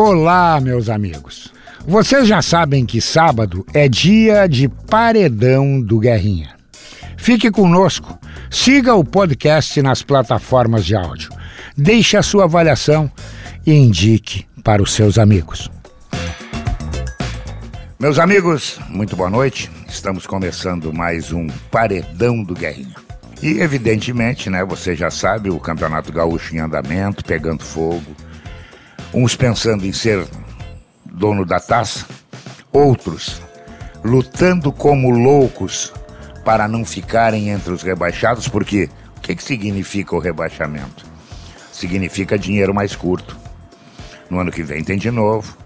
Olá, meus amigos. Vocês já sabem que sábado é dia de paredão do Guerrinha. Fique conosco, siga o podcast nas plataformas de áudio, deixe a sua avaliação e indique para os seus amigos. Meus amigos, muito boa noite. Estamos começando mais um Paredão do Guerrinha. E evidentemente, né, você já sabe, o Campeonato Gaúcho em andamento, pegando fogo uns pensando em ser dono da taça, outros lutando como loucos para não ficarem entre os rebaixados, porque o que, que significa o rebaixamento? Significa dinheiro mais curto. No ano que vem tem de novo.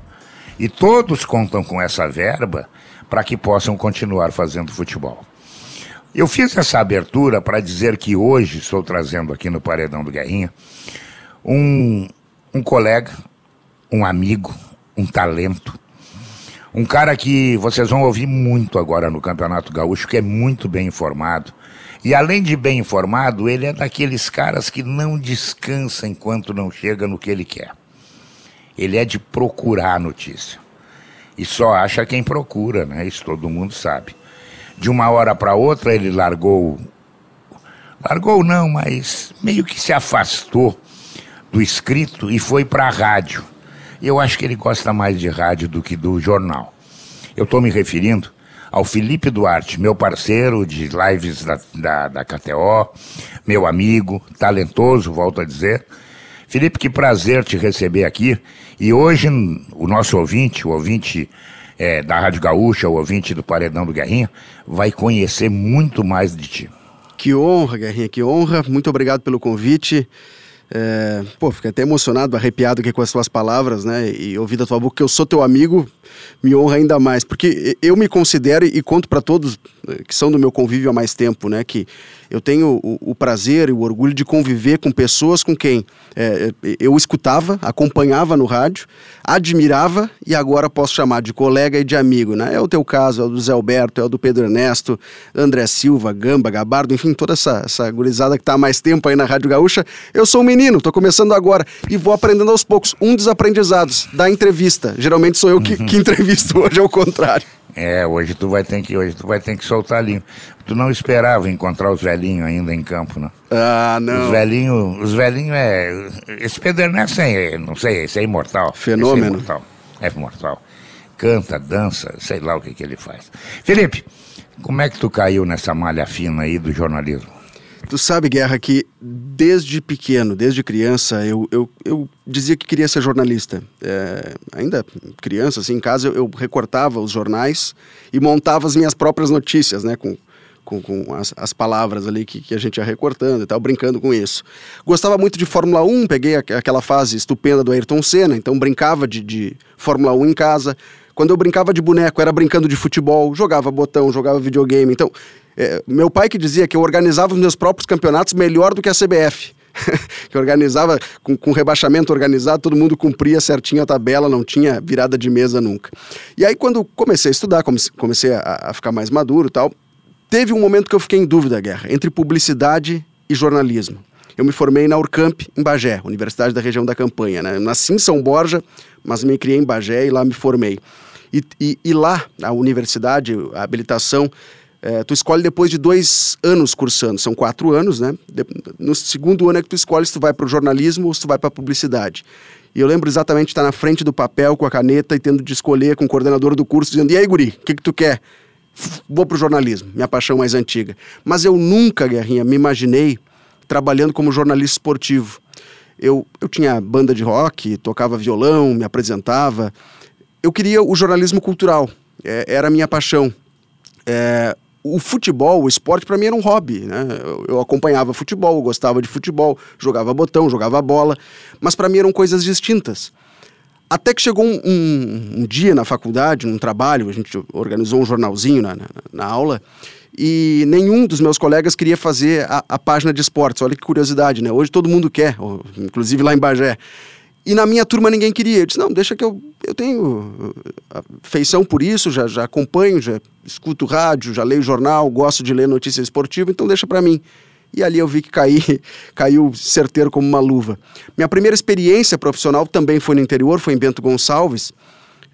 E todos contam com essa verba para que possam continuar fazendo futebol. Eu fiz essa abertura para dizer que hoje estou trazendo aqui no Paredão do Guerrinha um, um colega, um amigo, um talento. Um cara que vocês vão ouvir muito agora no Campeonato Gaúcho, que é muito bem informado. E além de bem informado, ele é daqueles caras que não descansa enquanto não chega no que ele quer. Ele é de procurar a notícia. E só acha quem procura, né? Isso todo mundo sabe. De uma hora para outra ele largou. Largou não, mas meio que se afastou do escrito e foi para a rádio. Eu acho que ele gosta mais de rádio do que do jornal. Eu estou me referindo ao Felipe Duarte, meu parceiro de lives da, da, da KTO, meu amigo, talentoso, volto a dizer. Felipe, que prazer te receber aqui. E hoje o nosso ouvinte, o ouvinte é, da Rádio Gaúcha, o ouvinte do Paredão do Guerrinha, vai conhecer muito mais de ti. Que honra, Guerrinha, que honra. Muito obrigado pelo convite. É, pô, fiquei até emocionado, arrepiado aqui com as tuas palavras, né? E ouvir da tua boca que eu sou teu amigo, me honra ainda mais. Porque eu me considero e conto para todos eh, que são do meu convívio há mais tempo, né? Que eu tenho o, o prazer e o orgulho de conviver com pessoas com quem é, eu escutava, acompanhava no rádio, admirava e agora posso chamar de colega e de amigo, né? É o teu caso, é o do Zé Alberto, é o do Pedro Ernesto, André Silva, Gamba, Gabardo, enfim, toda essa, essa gurizada que está há mais tempo aí na Rádio Gaúcha. Eu sou um menino, estou começando agora e vou aprendendo aos poucos. Um dos aprendizados da entrevista. Geralmente sou eu que, que entrevisto, hoje é o contrário. É, hoje tu vai ter que hoje tu vai ter que soltar língua. Tu não esperava encontrar os velhinhos ainda em campo, não? Ah, não. Os velhinhos, os velhinhos é esse Pedro Ernesto é, não sei, esse é imortal. Fenômeno. Esse é imortal. É imortal. Canta, dança, sei lá o que que ele faz. Felipe, como é que tu caiu nessa malha fina aí do jornalismo? Tu sabe, Guerra, que desde pequeno, desde criança, eu, eu, eu dizia que queria ser jornalista. É, ainda criança, assim, em casa, eu, eu, recortava os jornais e montava as minhas próprias notícias, né, com, com, com as, as, palavras ali que, que, a gente ia recortando e tal, brincando com isso. Gostava muito de Fórmula 1, peguei aquela fase estupenda do Ayrton Senna, então brincava de, de Fórmula 1 em casa. Quando eu brincava de boneco, era brincando de futebol, jogava botão, jogava videogame. Então, é, meu pai que dizia que eu organizava os meus próprios campeonatos melhor do que a CBF. que organizava com, com rebaixamento organizado, todo mundo cumpria certinho a tabela, não tinha virada de mesa nunca. E aí, quando comecei a estudar, comecei a, a ficar mais maduro tal, teve um momento que eu fiquei em dúvida, Guerra, entre publicidade e jornalismo. Eu me formei na Urcamp, em Bagé, Universidade da Região da Campanha. Né? nasci em São Borja, mas me criei em Bagé e lá me formei. E, e, e lá, a universidade, a habilitação, é, tu escolhe depois de dois anos cursando, são quatro anos, né? De, no segundo ano é que tu escolhe se tu vai para o jornalismo ou se tu vai para a publicidade. E eu lembro exatamente estar na frente do papel com a caneta e tendo de escolher com o coordenador do curso, dizendo: e aí, guri, o que, que tu quer? Vou para o jornalismo, minha paixão mais antiga. Mas eu nunca, Guerrinha, me imaginei trabalhando como jornalista esportivo. Eu, eu tinha banda de rock, tocava violão, me apresentava. Eu queria o jornalismo cultural, é, era a minha paixão. É, o futebol, o esporte, para mim era um hobby. Né? Eu, eu acompanhava futebol, eu gostava de futebol, jogava botão, jogava bola, mas para mim eram coisas distintas. Até que chegou um, um, um, dia na faculdade, num trabalho, a gente organizou um jornalzinho na, na, na aula, e nenhum dos meus colegas queria fazer a, a, página de esportes. Olha que curiosidade, né? Hoje todo mundo quer, inclusive lá em Bagé. E na minha turma ninguém queria. Eu disse, não, deixa que eu, eu tenho uh, feição por isso, já, já acompanho, já escuto rádio, já leio jornal, gosto de ler notícia esportiva, então deixa para mim. e ali eu vi que caí, caiu certeiro como uma luva. Minha primeira experiência profissional também foi no interior, foi em Bento Gonçalves.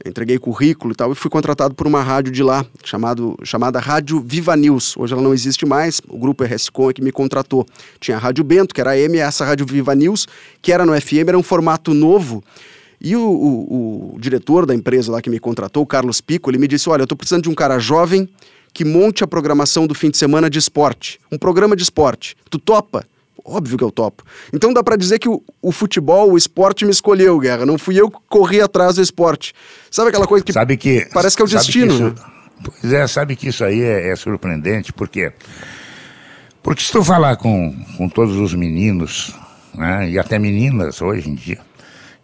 Entreguei currículo e tal e fui contratado por uma rádio de lá, chamado, chamada Rádio Viva News. Hoje ela não existe mais, o grupo RSCom é que me contratou. Tinha a Rádio Bento, que era a M, essa Rádio Viva News, que era no FM, era um formato novo. E o, o, o diretor da empresa lá que me contratou, o Carlos Pico, ele me disse: Olha, eu estou precisando de um cara jovem que monte a programação do fim de semana de esporte. Um programa de esporte. Tu topa? Óbvio que eu topo. Então dá para dizer que o, o, futebol, o esporte me escolheu, Guerra. Não fui eu que corri atrás do esporte. Sabe aquela coisa que, sabe que parece que é o destino, isso, né? Pois é, sabe que isso aí é, é surpreendente, por quê? Porque se tu falar com, com todos os meninos, né, e até meninas hoje em dia,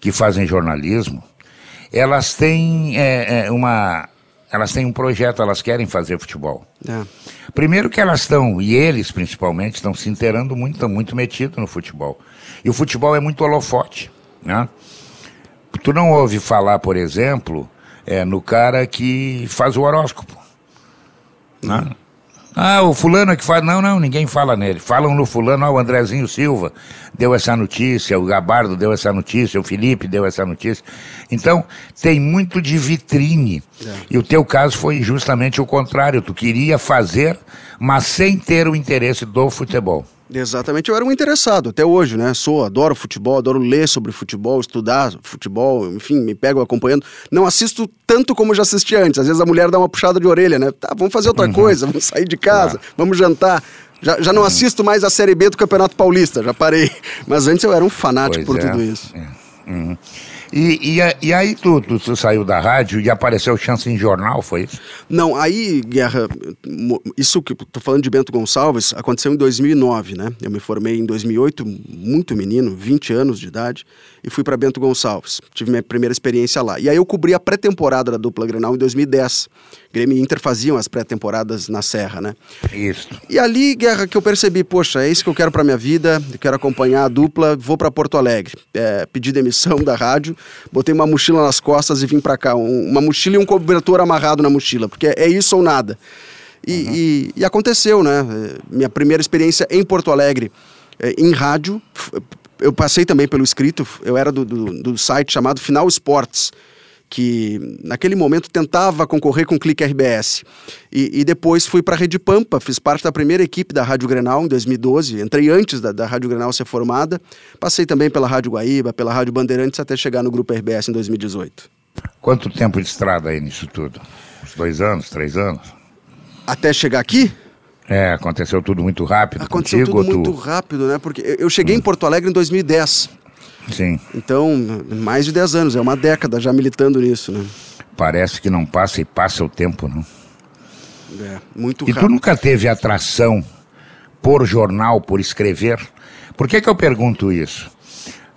que fazem jornalismo, elas têm é, é, uma elas têm um projeto, elas querem fazer futebol. É. Primeiro que elas estão, e eles principalmente, estão se inteirando muito, estão muito metidos no futebol. E o futebol é muito holofote, né? Tu não ouve falar, por exemplo, é, no cara que faz o horóscopo. Né? Ah, o fulano é que faz. Não, não, ninguém fala nele. Falam no fulano, ah, o Andrezinho Silva deu essa notícia, o Gabardo deu essa notícia, o Felipe deu essa notícia. Então, tem muito de vitrine. É. E o teu caso foi justamente o contrário. Tu queria fazer, mas sem ter o interesse do futebol. Exatamente, eu era um interessado até hoje, né? Sou, adoro futebol, adoro ler sobre futebol, estudar futebol, enfim, me pego acompanhando. Não assisto tanto como já assisti antes. Às vezes a mulher dá uma puxada de orelha, né? Tá, vamos fazer outra uhum. coisa, vamos sair de casa, vamos jantar. Já, já não uhum. assisto mais a Série B do Campeonato Paulista, já parei. Mas antes eu era um fanático pois por é. tudo isso. É. Uhum. E, e, e, aí tu, tu, tu, saiu da rádio e apareceu chance em jornal, foi isso? Não, aí, Guerra, isso que tô falando de Bento Gonçalves aconteceu em 2009, né? Eu me formei em 2008, muito menino, 20 anos de idade, e fui para Bento Gonçalves. Tive minha primeira experiência lá. E aí eu cobri a pré-temporada da dupla Grenal em 2010. Grêmio e Inter faziam as pré-temporadas na Serra, né? Isso. E ali, Guerra, que eu percebi, poxa, é isso que eu quero para minha vida, eu quero acompanhar a dupla, vou para Porto Alegre. É, pedi demissão da rádio, botei uma mochila nas costas e vim para cá. Um, uma mochila e um cobertor amarrado na mochila, porque é isso ou nada. E, uhum. e, e aconteceu, né? Minha primeira experiência em Porto Alegre, é, em rádio, eu passei também pelo escrito, eu era do, do, do site chamado Final Esportes que naquele momento tentava concorrer com o Clique RBS. E, e depois fui para a Rede Pampa, fiz parte da primeira equipe da Rádio Grenal em 2012, entrei antes da, da Rádio Grenal ser formada, passei também pela Rádio Guaíba, pela Rádio Bandeirantes até chegar no Grupo RBS em 2018. Quanto tempo de estrada aí nisso tudo? Uns dois anos, três anos? Até chegar aqui? É, aconteceu tudo muito rápido. Aconteceu contigo, tudo muito rápido, né? Porque eu cheguei hum. em Porto Alegre em 2010. Sim. Então, mais de 10 anos, é uma década já militando nisso, né? Parece que não passa e passa o tempo, não? É, muito E rápido. tu nunca teve atração por jornal, por escrever? Por que que eu pergunto isso?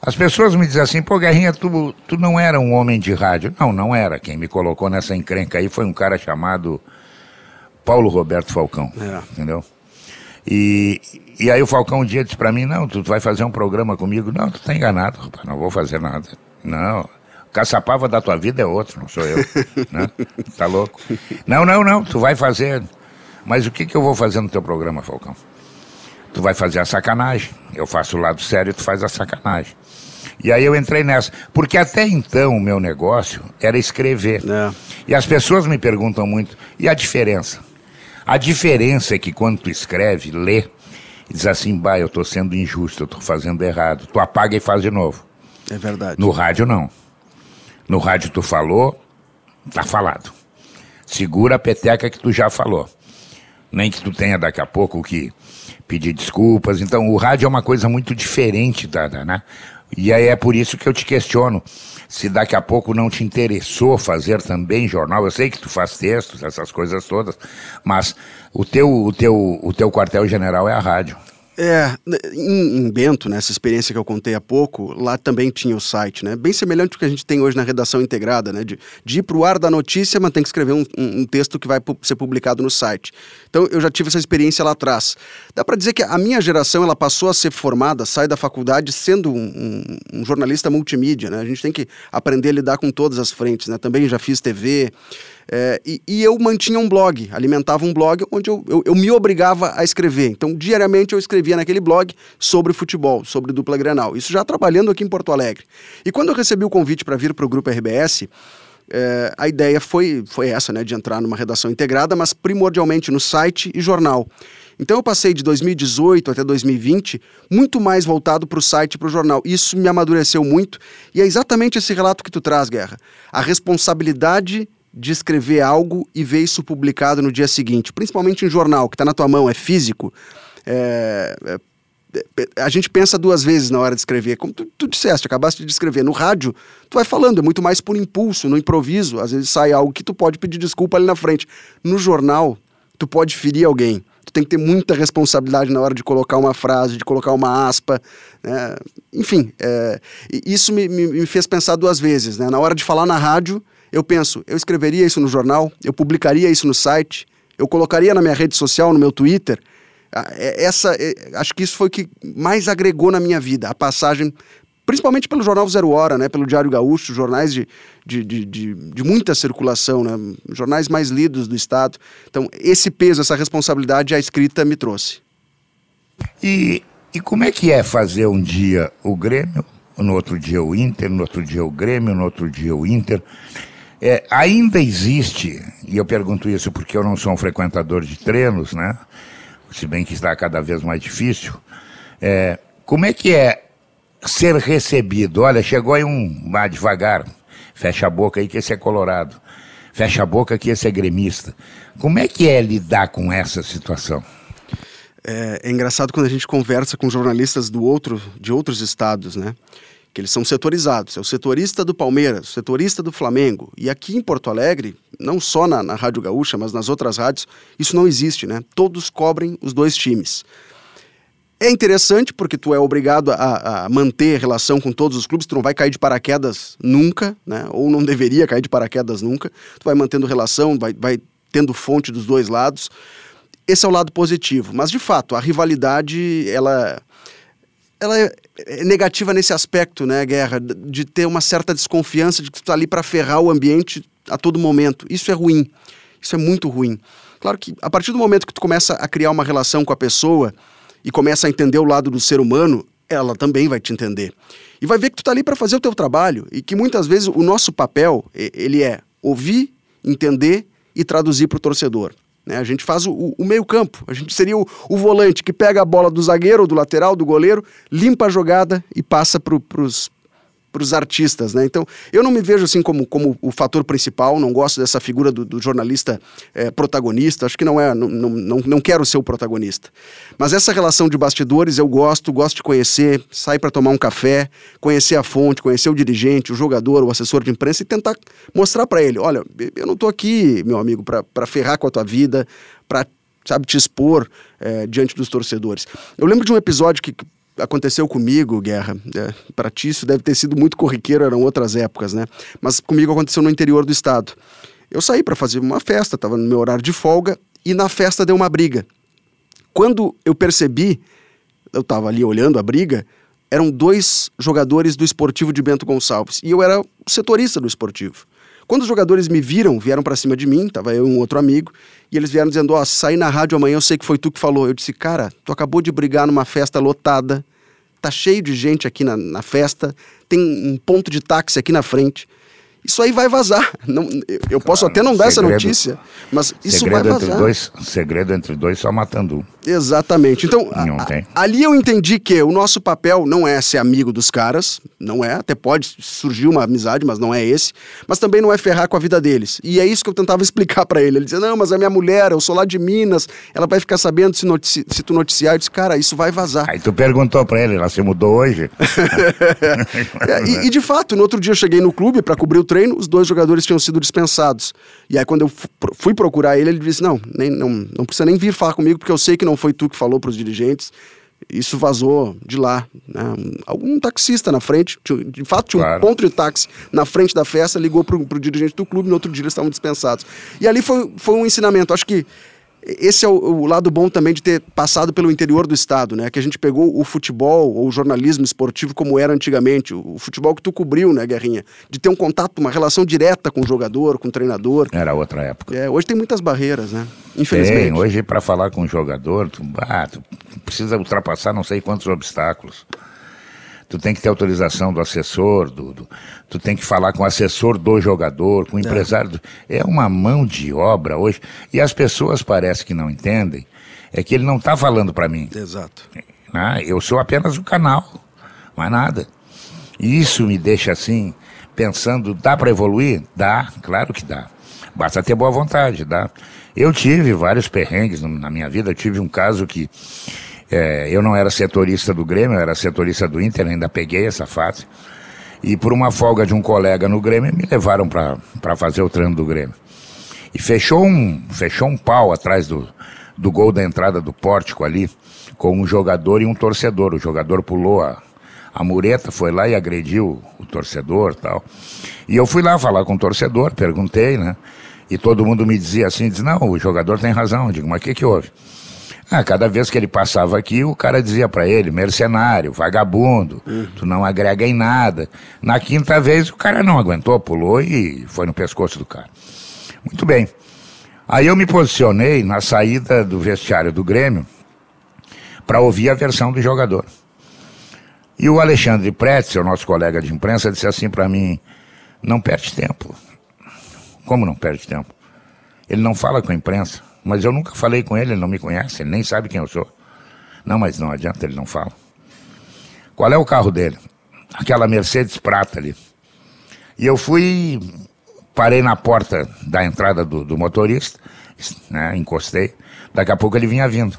As pessoas me dizem assim, pô, Guerrinha, tu, tu não era um homem de rádio. Não, não era. Quem me colocou nessa encrenca aí foi um cara chamado Paulo Roberto Falcão. É. Entendeu? E, e aí o Falcão um dia disse para mim, não, tu vai fazer um programa comigo. Não, tu tá enganado, rapaz, não vou fazer nada. Não, caçapava da tua vida é outro, não sou eu. né? Tá louco? Não, não, não, tu vai fazer. Mas o que, que eu vou fazer no teu programa, Falcão? Tu vai fazer a sacanagem. Eu faço o lado sério e tu faz a sacanagem. E aí eu entrei nessa. Porque até então o meu negócio era escrever. É. E as pessoas me perguntam muito, e a diferença? A diferença é que quando tu escreve, lê, e diz assim, bah, eu estou sendo injusto, eu estou fazendo errado. Tu apaga e faz de novo. É verdade. No rádio, não. No rádio tu falou, tá falado. Segura a peteca que tu já falou. Nem que tu tenha daqui a pouco que pedir desculpas. Então, o rádio é uma coisa muito diferente, da, da né? E aí é por isso que eu te questiono se daqui a pouco não te interessou fazer também jornal. Eu sei que tu faz textos, essas coisas todas, mas o teu, o teu, o teu quartel-general é a rádio. É, em, em, Bento, nessa experiência que eu contei há pouco, lá também tinha o site, né? Bem semelhante ao que a gente tem hoje na redação integrada, né? De, de ir para o ar da notícia, mas tem que escrever um, um, um, texto que vai ser publicado no site. Então eu já tive essa experiência lá atrás. Dá para dizer que a minha geração ela passou a ser formada, sai da faculdade sendo um, um, jornalista multimídia, né? A gente tem que aprender a lidar com todas as frentes, né? Também já fiz TV, É, e, e, eu mantinha um blog, alimentava um blog onde eu, eu, eu, me obrigava a escrever. Então, diariamente eu escrevia naquele blog sobre futebol, sobre dupla Grenal. Isso já trabalhando aqui em Porto Alegre. E quando eu recebi o convite para vir para o Grupo RBS, é, a ideia foi, foi essa, né, de entrar numa redação integrada, mas primordialmente no site e jornal. Então eu passei de 2018 até 2020 muito mais voltado para o site e para o jornal. Isso me amadureceu muito e é exatamente esse relato que tu traz, Guerra. A responsabilidade de escrever algo e ver isso publicado no dia seguinte, principalmente em jornal, que está na tua mão, é físico. É, é, a gente pensa duas vezes na hora de escrever. Como tu, tu disseste, acabaste de escrever. No rádio, tu vai falando, é muito mais por impulso, no improviso. Às vezes sai algo que tu pode pedir desculpa ali na frente. No jornal, tu pode ferir alguém tu tem que ter muita responsabilidade na hora de colocar uma frase, de colocar uma aspa. Né? Enfim, é, isso me, me, me, fez pensar duas vezes. Né? Na hora de falar na rádio, eu penso, eu escreveria isso no jornal, eu publicaria isso no site, eu colocaria na minha rede social, no meu Twitter. Ah, é, essa, é, acho que isso foi o que mais agregou na minha vida, a passagem principalmente pelo jornal Zero Hora, né, pelo Diário Gaúcho, jornais de, de, de, de, de muita circulação, né, jornais mais lidos do Estado. Então, esse peso, essa responsabilidade, a escrita me trouxe. E, e como é que é fazer um dia o Grêmio, no outro dia o Inter, no outro dia o Grêmio, no outro dia o Inter? É, ainda existe, e eu pergunto isso porque eu não sou um frequentador de treinos, né? Se bem que está cada vez mais difícil. É, como é que é ser recebido. Olha, chegou aí um. Vá devagar, fecha a boca aí que esse é colorado. Fecha a boca que esse é gremista. Como é que é lidar com essa situação? É, é engraçado quando a gente conversa com jornalistas do outro, de outros estados, né? Que eles são setorizados. É o setorista do Palmeiras, o setorista do Flamengo. E aqui em Porto Alegre, não só na, na Rádio Gaúcha, mas nas outras rádios, isso não existe, né? Todos cobrem os dois times. É interessante porque tu é obrigado a, a, manter relação com todos os clubes, tu não vai cair de paraquedas nunca, né? Ou não deveria cair de paraquedas nunca. Tu vai mantendo relação, vai, vai tendo fonte dos dois lados. Esse é o lado positivo. Mas de fato, a rivalidade ela ela é, é negativa nesse aspecto, né, Guerra, de ter uma certa desconfiança de que tu tá ali para ferrar o ambiente a todo momento. Isso é ruim. Isso é muito ruim. Claro que a partir do momento que tu começa a criar uma relação com a pessoa, e começa a entender o lado do ser humano, ela também vai te entender. E vai ver que tu está ali para fazer o teu trabalho e que muitas vezes o nosso papel, ele é ouvir, entender e traduzir para o torcedor. Né? A gente faz o, o meio campo, a gente seria o, o, volante que pega a bola do zagueiro, do lateral, do goleiro, limpa a jogada e passa para os para os artistas, né? Então, eu não me vejo assim como, como o fator principal, não gosto dessa figura do, do jornalista é, protagonista, acho que não é, não, não, não quero ser o protagonista. Mas essa relação de bastidores eu gosto, gosto de conhecer, sair para tomar um café, conhecer a fonte, conhecer o dirigente, o jogador, o assessor de imprensa e tentar mostrar para ele, olha, eu não estou aqui, meu amigo, para ferrar com a tua vida, para sabe, te expor é, diante dos torcedores. Eu lembro de um episódio que aconteceu comigo, Guerra. É, para ti isso deve ter sido muito corriqueiro, eram outras épocas, né? Mas comigo aconteceu no interior do estado. Eu saí para fazer uma festa, estava no meu horário de folga e na festa deu uma briga. Quando eu percebi, eu estava ali olhando a briga, eram dois jogadores do Esportivo de Bento Gonçalves e eu era o setorista do Esportivo. Quando os jogadores me viram, vieram para cima de mim, tava eu e um outro amigo, e eles vieram dizendo: Ó, oh, saí na rádio amanhã, eu sei que foi tu que falou. Eu disse: Cara, tu acabou de brigar numa festa lotada, tá cheio de gente aqui na, na festa, tem um ponto de táxi aqui na frente isso aí vai vazar. Não, eu posso claro, até não dar segredo, essa notícia, mas isso vai vazar. Entre dois, segredo entre dois só matando um. Exatamente. Então, a, ali eu entendi que o nosso papel não é ser amigo dos caras, não é, até pode surgir uma amizade, mas não é esse, mas também não é ferrar com a vida deles. E é isso que eu tentava explicar para ele. Ele dizia: "Não, mas a minha mulher, eu sou lá de Minas, ela vai ficar sabendo se, notici se tu noticiar". Eu disse: "Cara, isso vai vazar". Aí tu perguntou para ele, ela se mudou hoje? é, e, e de fato, no outro dia eu cheguei no clube para cobrir o treino, os dois jogadores tinham sido dispensados. E aí, quando eu fui procurar ele, ele disse: Não, nem, não, não precisa nem vir falar comigo, porque eu sei que não foi tu que falou para os dirigentes. Isso vazou de lá. Né? Algum taxista na frente, de fato, tinha claro. um ponto de táxi na frente da festa, ligou para o dirigente do clube, no outro dia eles estavam dispensados. E ali foi, foi um ensinamento. Acho que esse é o, o, lado bom também de ter passado pelo interior do estado, né? Que a gente pegou o futebol ou o jornalismo esportivo como era antigamente, o, o futebol que tu cobriu, né, Guerrinha? De ter um contato, uma relação direta com o jogador, com o treinador. Era outra época. É, hoje tem muitas barreiras, né? Infelizmente. Tem, hoje para falar com o jogador, tu, ah, tu precisa ultrapassar não sei quantos obstáculos tu tem que ter autorização do assessor, do, do, tu tem que falar com o assessor do jogador, com o é. empresário. Do, é uma mão de obra hoje. E as pessoas parecem que não entendem, é que ele não está falando para mim. Exato. Ah, eu sou apenas o canal, mais nada. E isso me deixa assim, pensando, dá para evoluir? Dá, claro que dá. Basta ter boa vontade, dá. Eu tive vários perrengues na minha vida, eu tive um caso que é, eu não era setorista do Grêmio, eu era setorista do Inter, ainda peguei essa fase. E por uma folga de um colega no Grêmio, me levaram para fazer o treino do Grêmio. E fechou um, fechou um pau atrás do, do gol da entrada do pórtico ali, com um jogador e um torcedor. O jogador pulou a, a mureta, foi lá e agrediu o torcedor tal. E eu fui lá falar com o torcedor, perguntei, né? E todo mundo me dizia assim, diz, não, o jogador tem razão. Eu digo, mas o que que houve? Ah, cada vez que ele passava aqui, o cara dizia para ele, mercenário, vagabundo, uhum. tu não agrega em nada. Na quinta vez, o cara não aguentou, pulou e foi no pescoço do cara. Muito bem. Aí eu me posicionei na saída do vestiário do Grêmio para ouvir a versão do jogador. E o Alexandre Pretz, o nosso colega de imprensa, disse assim para mim: não perde tempo. Como não perde tempo? Ele não fala com a imprensa. Mas eu nunca falei com ele, ele não me conhece, ele nem sabe quem eu sou. Não, mas não adianta, ele não fala. Qual é o carro dele? Aquela Mercedes prata ali. E eu fui, parei na porta da entrada do, do motorista, né, encostei. Daqui a pouco ele vinha vindo.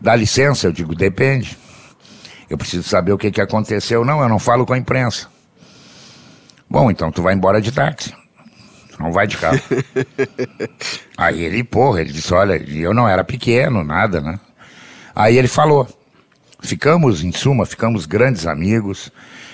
Dá licença, eu digo, depende. Eu preciso saber o que, que aconteceu. Não, eu não falo com a imprensa. Bom, então tu vai embora de táxi não vai de carro. Aí ele, porra, ele disse, olha, eu não era pequeno, nada, né? Aí ele falou, ficamos, em suma, ficamos grandes amigos.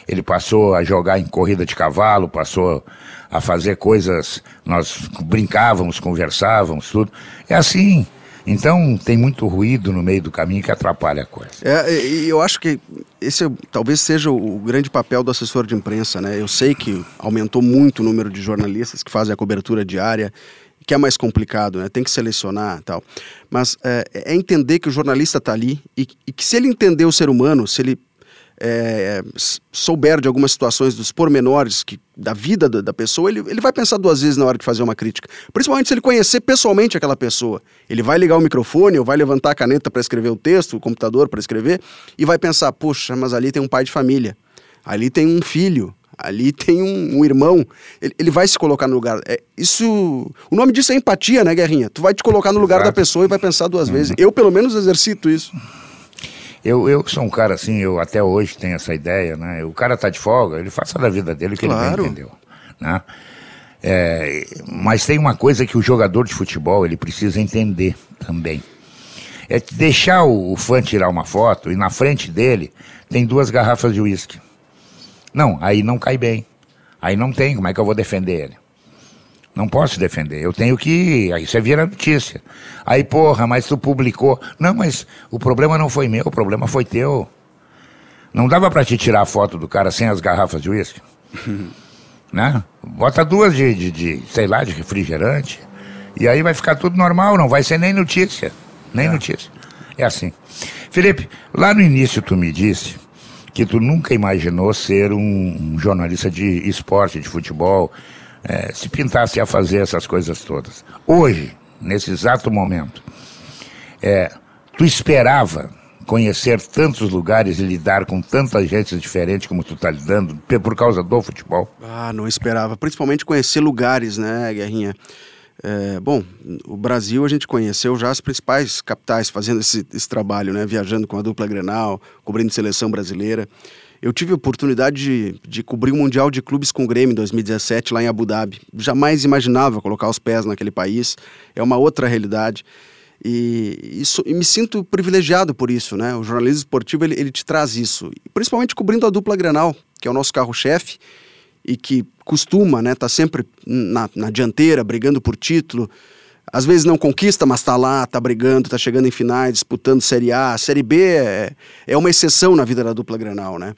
Ele passou a jogar em corrida de cavalo, passou a fazer coisas, nós brincávamos, conversávamos, tudo. É assim, então tem muito ruído no meio do caminho que atrapalha a coisa. É, eu acho que esse talvez seja o grande papel do assessor de imprensa, né? Eu sei que aumentou muito o número de jornalistas que fazem a cobertura diária, que é mais complicado, né? Tem que selecionar tal. Mas é, é entender que o jornalista está ali e, e que se ele entender o ser humano, se ele é, souber de algumas situações dos pormenores que, da vida da, da, pessoa, ele, ele vai pensar duas vezes na hora de fazer uma crítica. Principalmente se ele conhecer pessoalmente aquela pessoa. Ele vai ligar o microfone ou vai levantar a caneta para escrever o texto, o computador para escrever, e vai pensar: puxa, mas ali tem um pai de família, ali tem um filho, ali tem um, um irmão. Ele, ele, vai se colocar no lugar. É, isso. O nome disso é empatia, né, Guerrinha? Tu vai te colocar no lugar Exato. da pessoa e vai pensar duas uhum. vezes. Eu, pelo menos, exercito isso. Eu, eu sou um cara assim, eu até hoje tenho essa ideia, né? O cara tá de folga, ele faça da vida dele o que claro. ele bem entendeu, né? É, mas tem uma coisa que o jogador de futebol ele precisa entender também. É deixar o, o fã tirar uma foto e na frente dele tem duas garrafas de uísque. Não, aí não cai bem. Aí não tem, como é que eu vou defender ele? Não posso defender. Eu tenho que. Aí você vira notícia. Aí, porra, mas tu publicou. Não, mas o problema não foi meu, o problema foi teu. Não dava para te tirar a foto do cara sem as garrafas de uísque? né? Bota duas de, de, de, sei lá, de refrigerante. E aí vai ficar tudo normal, não vai ser nem notícia. Nem é. notícia. É assim. Felipe, lá no início tu me disse que tu nunca imaginou ser um, um jornalista de esporte, de futebol é, se pintasse a fazer essas coisas todas. Hoje, nesse exato momento, é, tu esperava conhecer tantos lugares e lidar com tanta gente diferente como tu está lidando por causa do futebol? Ah, não esperava. Principalmente conhecer lugares, né, Guerrinha? É, bom, o Brasil a gente conheceu já as principais capitais fazendo esse, esse trabalho, né? Viajando com a dupla Grenal, cobrindo seleção brasileira. Eu tive a oportunidade de, de cobrir o Mundial de Clubes com o Grêmio em 2017, lá em Abu Dhabi. Jamais imaginava colocar os pés naquele país. É uma outra realidade. E, isso, e me sinto privilegiado por isso, né? O jornalismo esportivo, ele, ele te traz isso. Principalmente cobrindo a dupla Grenal, que é o nosso carro-chefe e que costuma, né? Tá sempre na, na dianteira, brigando por título às vezes não conquista, mas tá lá, tá brigando, tá chegando em finais, disputando Série A. Série B é, é uma exceção na vida da dupla Grenal, né?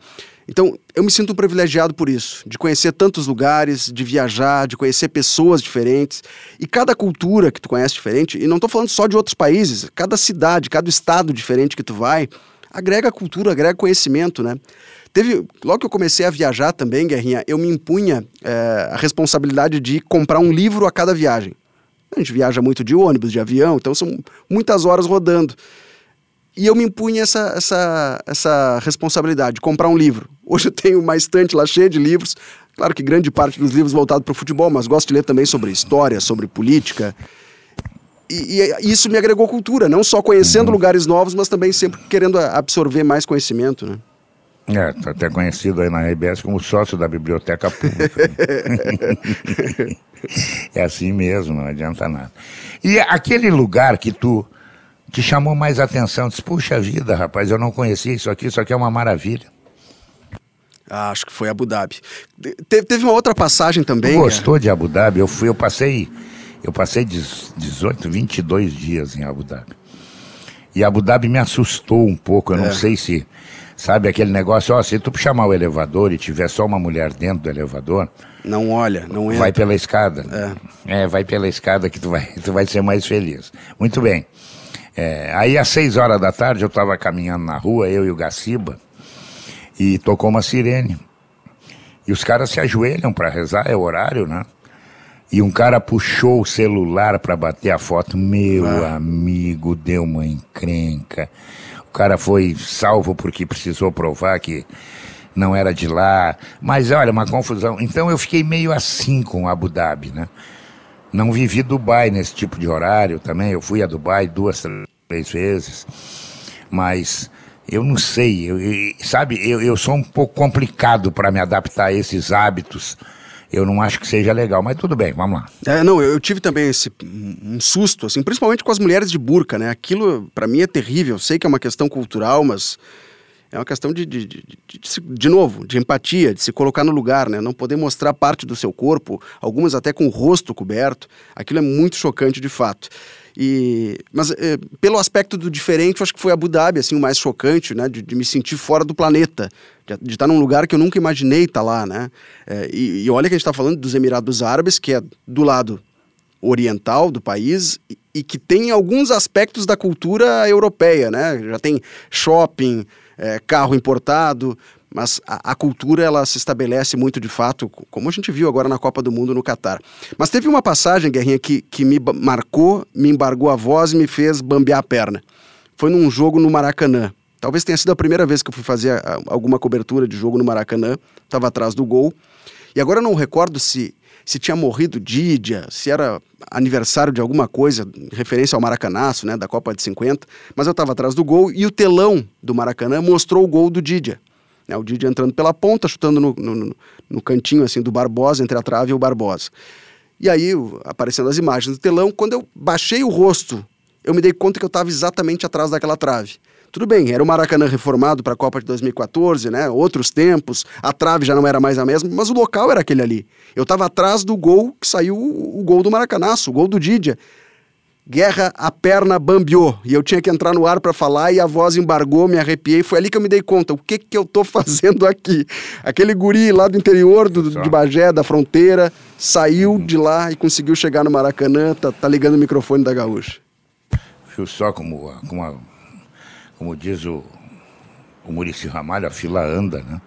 Então, eu me sinto privilegiado por isso, de conhecer tantos lugares, de viajar, de conhecer pessoas diferentes. E cada cultura que tu conhece diferente, e não estou falando só de outros países, cada cidade, cada estado diferente que tu vai, agrega cultura, agrega conhecimento, né? Teve, logo que eu comecei a viajar também, Guerrinha, eu me impunha é, a responsabilidade de comprar um livro a cada viagem. A gente viaja muito de ônibus, de avião, então são muitas horas rodando. E eu me impunha essa, essa, essa responsabilidade de comprar um livro. Hoje eu tenho uma estante lá cheia de livros. Claro que grande parte dos livros voltado para o futebol, mas gosto de ler também sobre história, sobre política. E, e isso me agregou cultura, não só conhecendo uhum. lugares novos, mas também sempre querendo absorver mais conhecimento, né? É, tá até conhecido aí na RBS como sócio da Biblioteca Pública. é assim mesmo, não adianta nada. E aquele lugar que tu te chamou mais atenção, disse, puxa vida, rapaz, eu não conhecia isso aqui, isso aqui é uma maravilha. Ah, acho que foi Abu Dhabi. Te, teve uma outra passagem também. Tu gostou de Abu Dhabi? Eu fui, eu passei, eu passei 18, 22 dias em Abu Dhabi. E Abu Dhabi me assustou um pouco, eu é. não sei se Sabe aquele negócio, ó, se tu chamar o elevador e tiver só uma mulher dentro do elevador. Não olha, não entra. Vai pela escada. É. é, vai pela escada que tu vai, tu vai ser mais feliz. Muito bem. É, aí às seis horas da tarde eu estava caminhando na rua, eu e o Gaciba, e tocou uma sirene. E os caras se ajoelham para rezar, é horário, né? E um cara puxou o celular para bater a foto. Meu ah. amigo, deu uma encrenca. O cara foi salvo porque precisou provar que não era de lá. Mas olha, uma confusão. Então eu fiquei meio assim com Abu Dhabi, né? Não vivi Dubai nesse tipo de horário também. Eu fui a Dubai duas, três vezes. Mas eu não sei, eu, eu, sabe, eu, eu sou um pouco complicado para me adaptar a esses hábitos eu não acho que seja legal, mas tudo bem, vamos lá. É, não, eu, tive também esse um susto, assim, principalmente com as mulheres de burca, né? Aquilo, para mim, é terrível. Eu sei que é uma questão cultural, mas é uma questão de, de, de, de, de novo, de empatia, de se colocar no lugar, né? Não poder mostrar parte do seu corpo, algumas até com o rosto coberto. Aquilo é muito chocante de fato. E, mas é, pelo aspecto do diferente, eu acho que foi Abu Dhabi, assim, o mais chocante, né? De, de me sentir fora do planeta, de, de, estar num lugar que eu nunca imaginei estar lá, né? É, e, e, olha que a gente está falando dos Emirados Árabes, que é do lado oriental do país e, e que tem alguns aspectos da cultura europeia, né? Já tem shopping, é, carro importado, mas a, a, cultura ela se estabelece muito de fato, como a gente viu agora na Copa do Mundo no Catar. Mas teve uma passagem, Guerrinha, que, que me marcou, me embargou a voz e me fez bambear a perna. Foi num jogo no Maracanã. Talvez tenha sido a primeira vez que eu fui fazer alguma cobertura de jogo no Maracanã. Estava atrás do gol. E agora eu não recordo se, se tinha morrido Didia, se era aniversário de alguma coisa, referência ao Maracanaço, né, da Copa de 50. Mas eu estava atrás do gol e o telão do Maracanã mostrou o gol do Didia. Né, o Didi entrando pela ponta, chutando no, no, no, cantinho assim do Barbosa, entre a trave e o Barbosa. E aí, aparecendo as imagens do telão, quando eu baixei o rosto, eu me dei conta que eu estava exatamente atrás daquela trave. Tudo bem, era o Maracanã reformado para a Copa de 2014, né? Outros tempos, a trave já não era mais a mesma, mas o local era aquele ali. Eu estava atrás do gol que saiu o gol do Maracanaço, o gol do Didia. Guerra, a perna bambiou. E eu tinha que entrar no ar para falar e a voz embargou, me arrepiei. Foi ali que eu me dei conta. O que que eu tô fazendo aqui? Aquele guri lá do interior do, de Bagé, da fronteira, saiu de lá e conseguiu chegar no Maracanã, tá, tá ligando o microfone da Gaúcha. Viu só como, como, como diz o, o Murici Ramalho, a fila anda, né?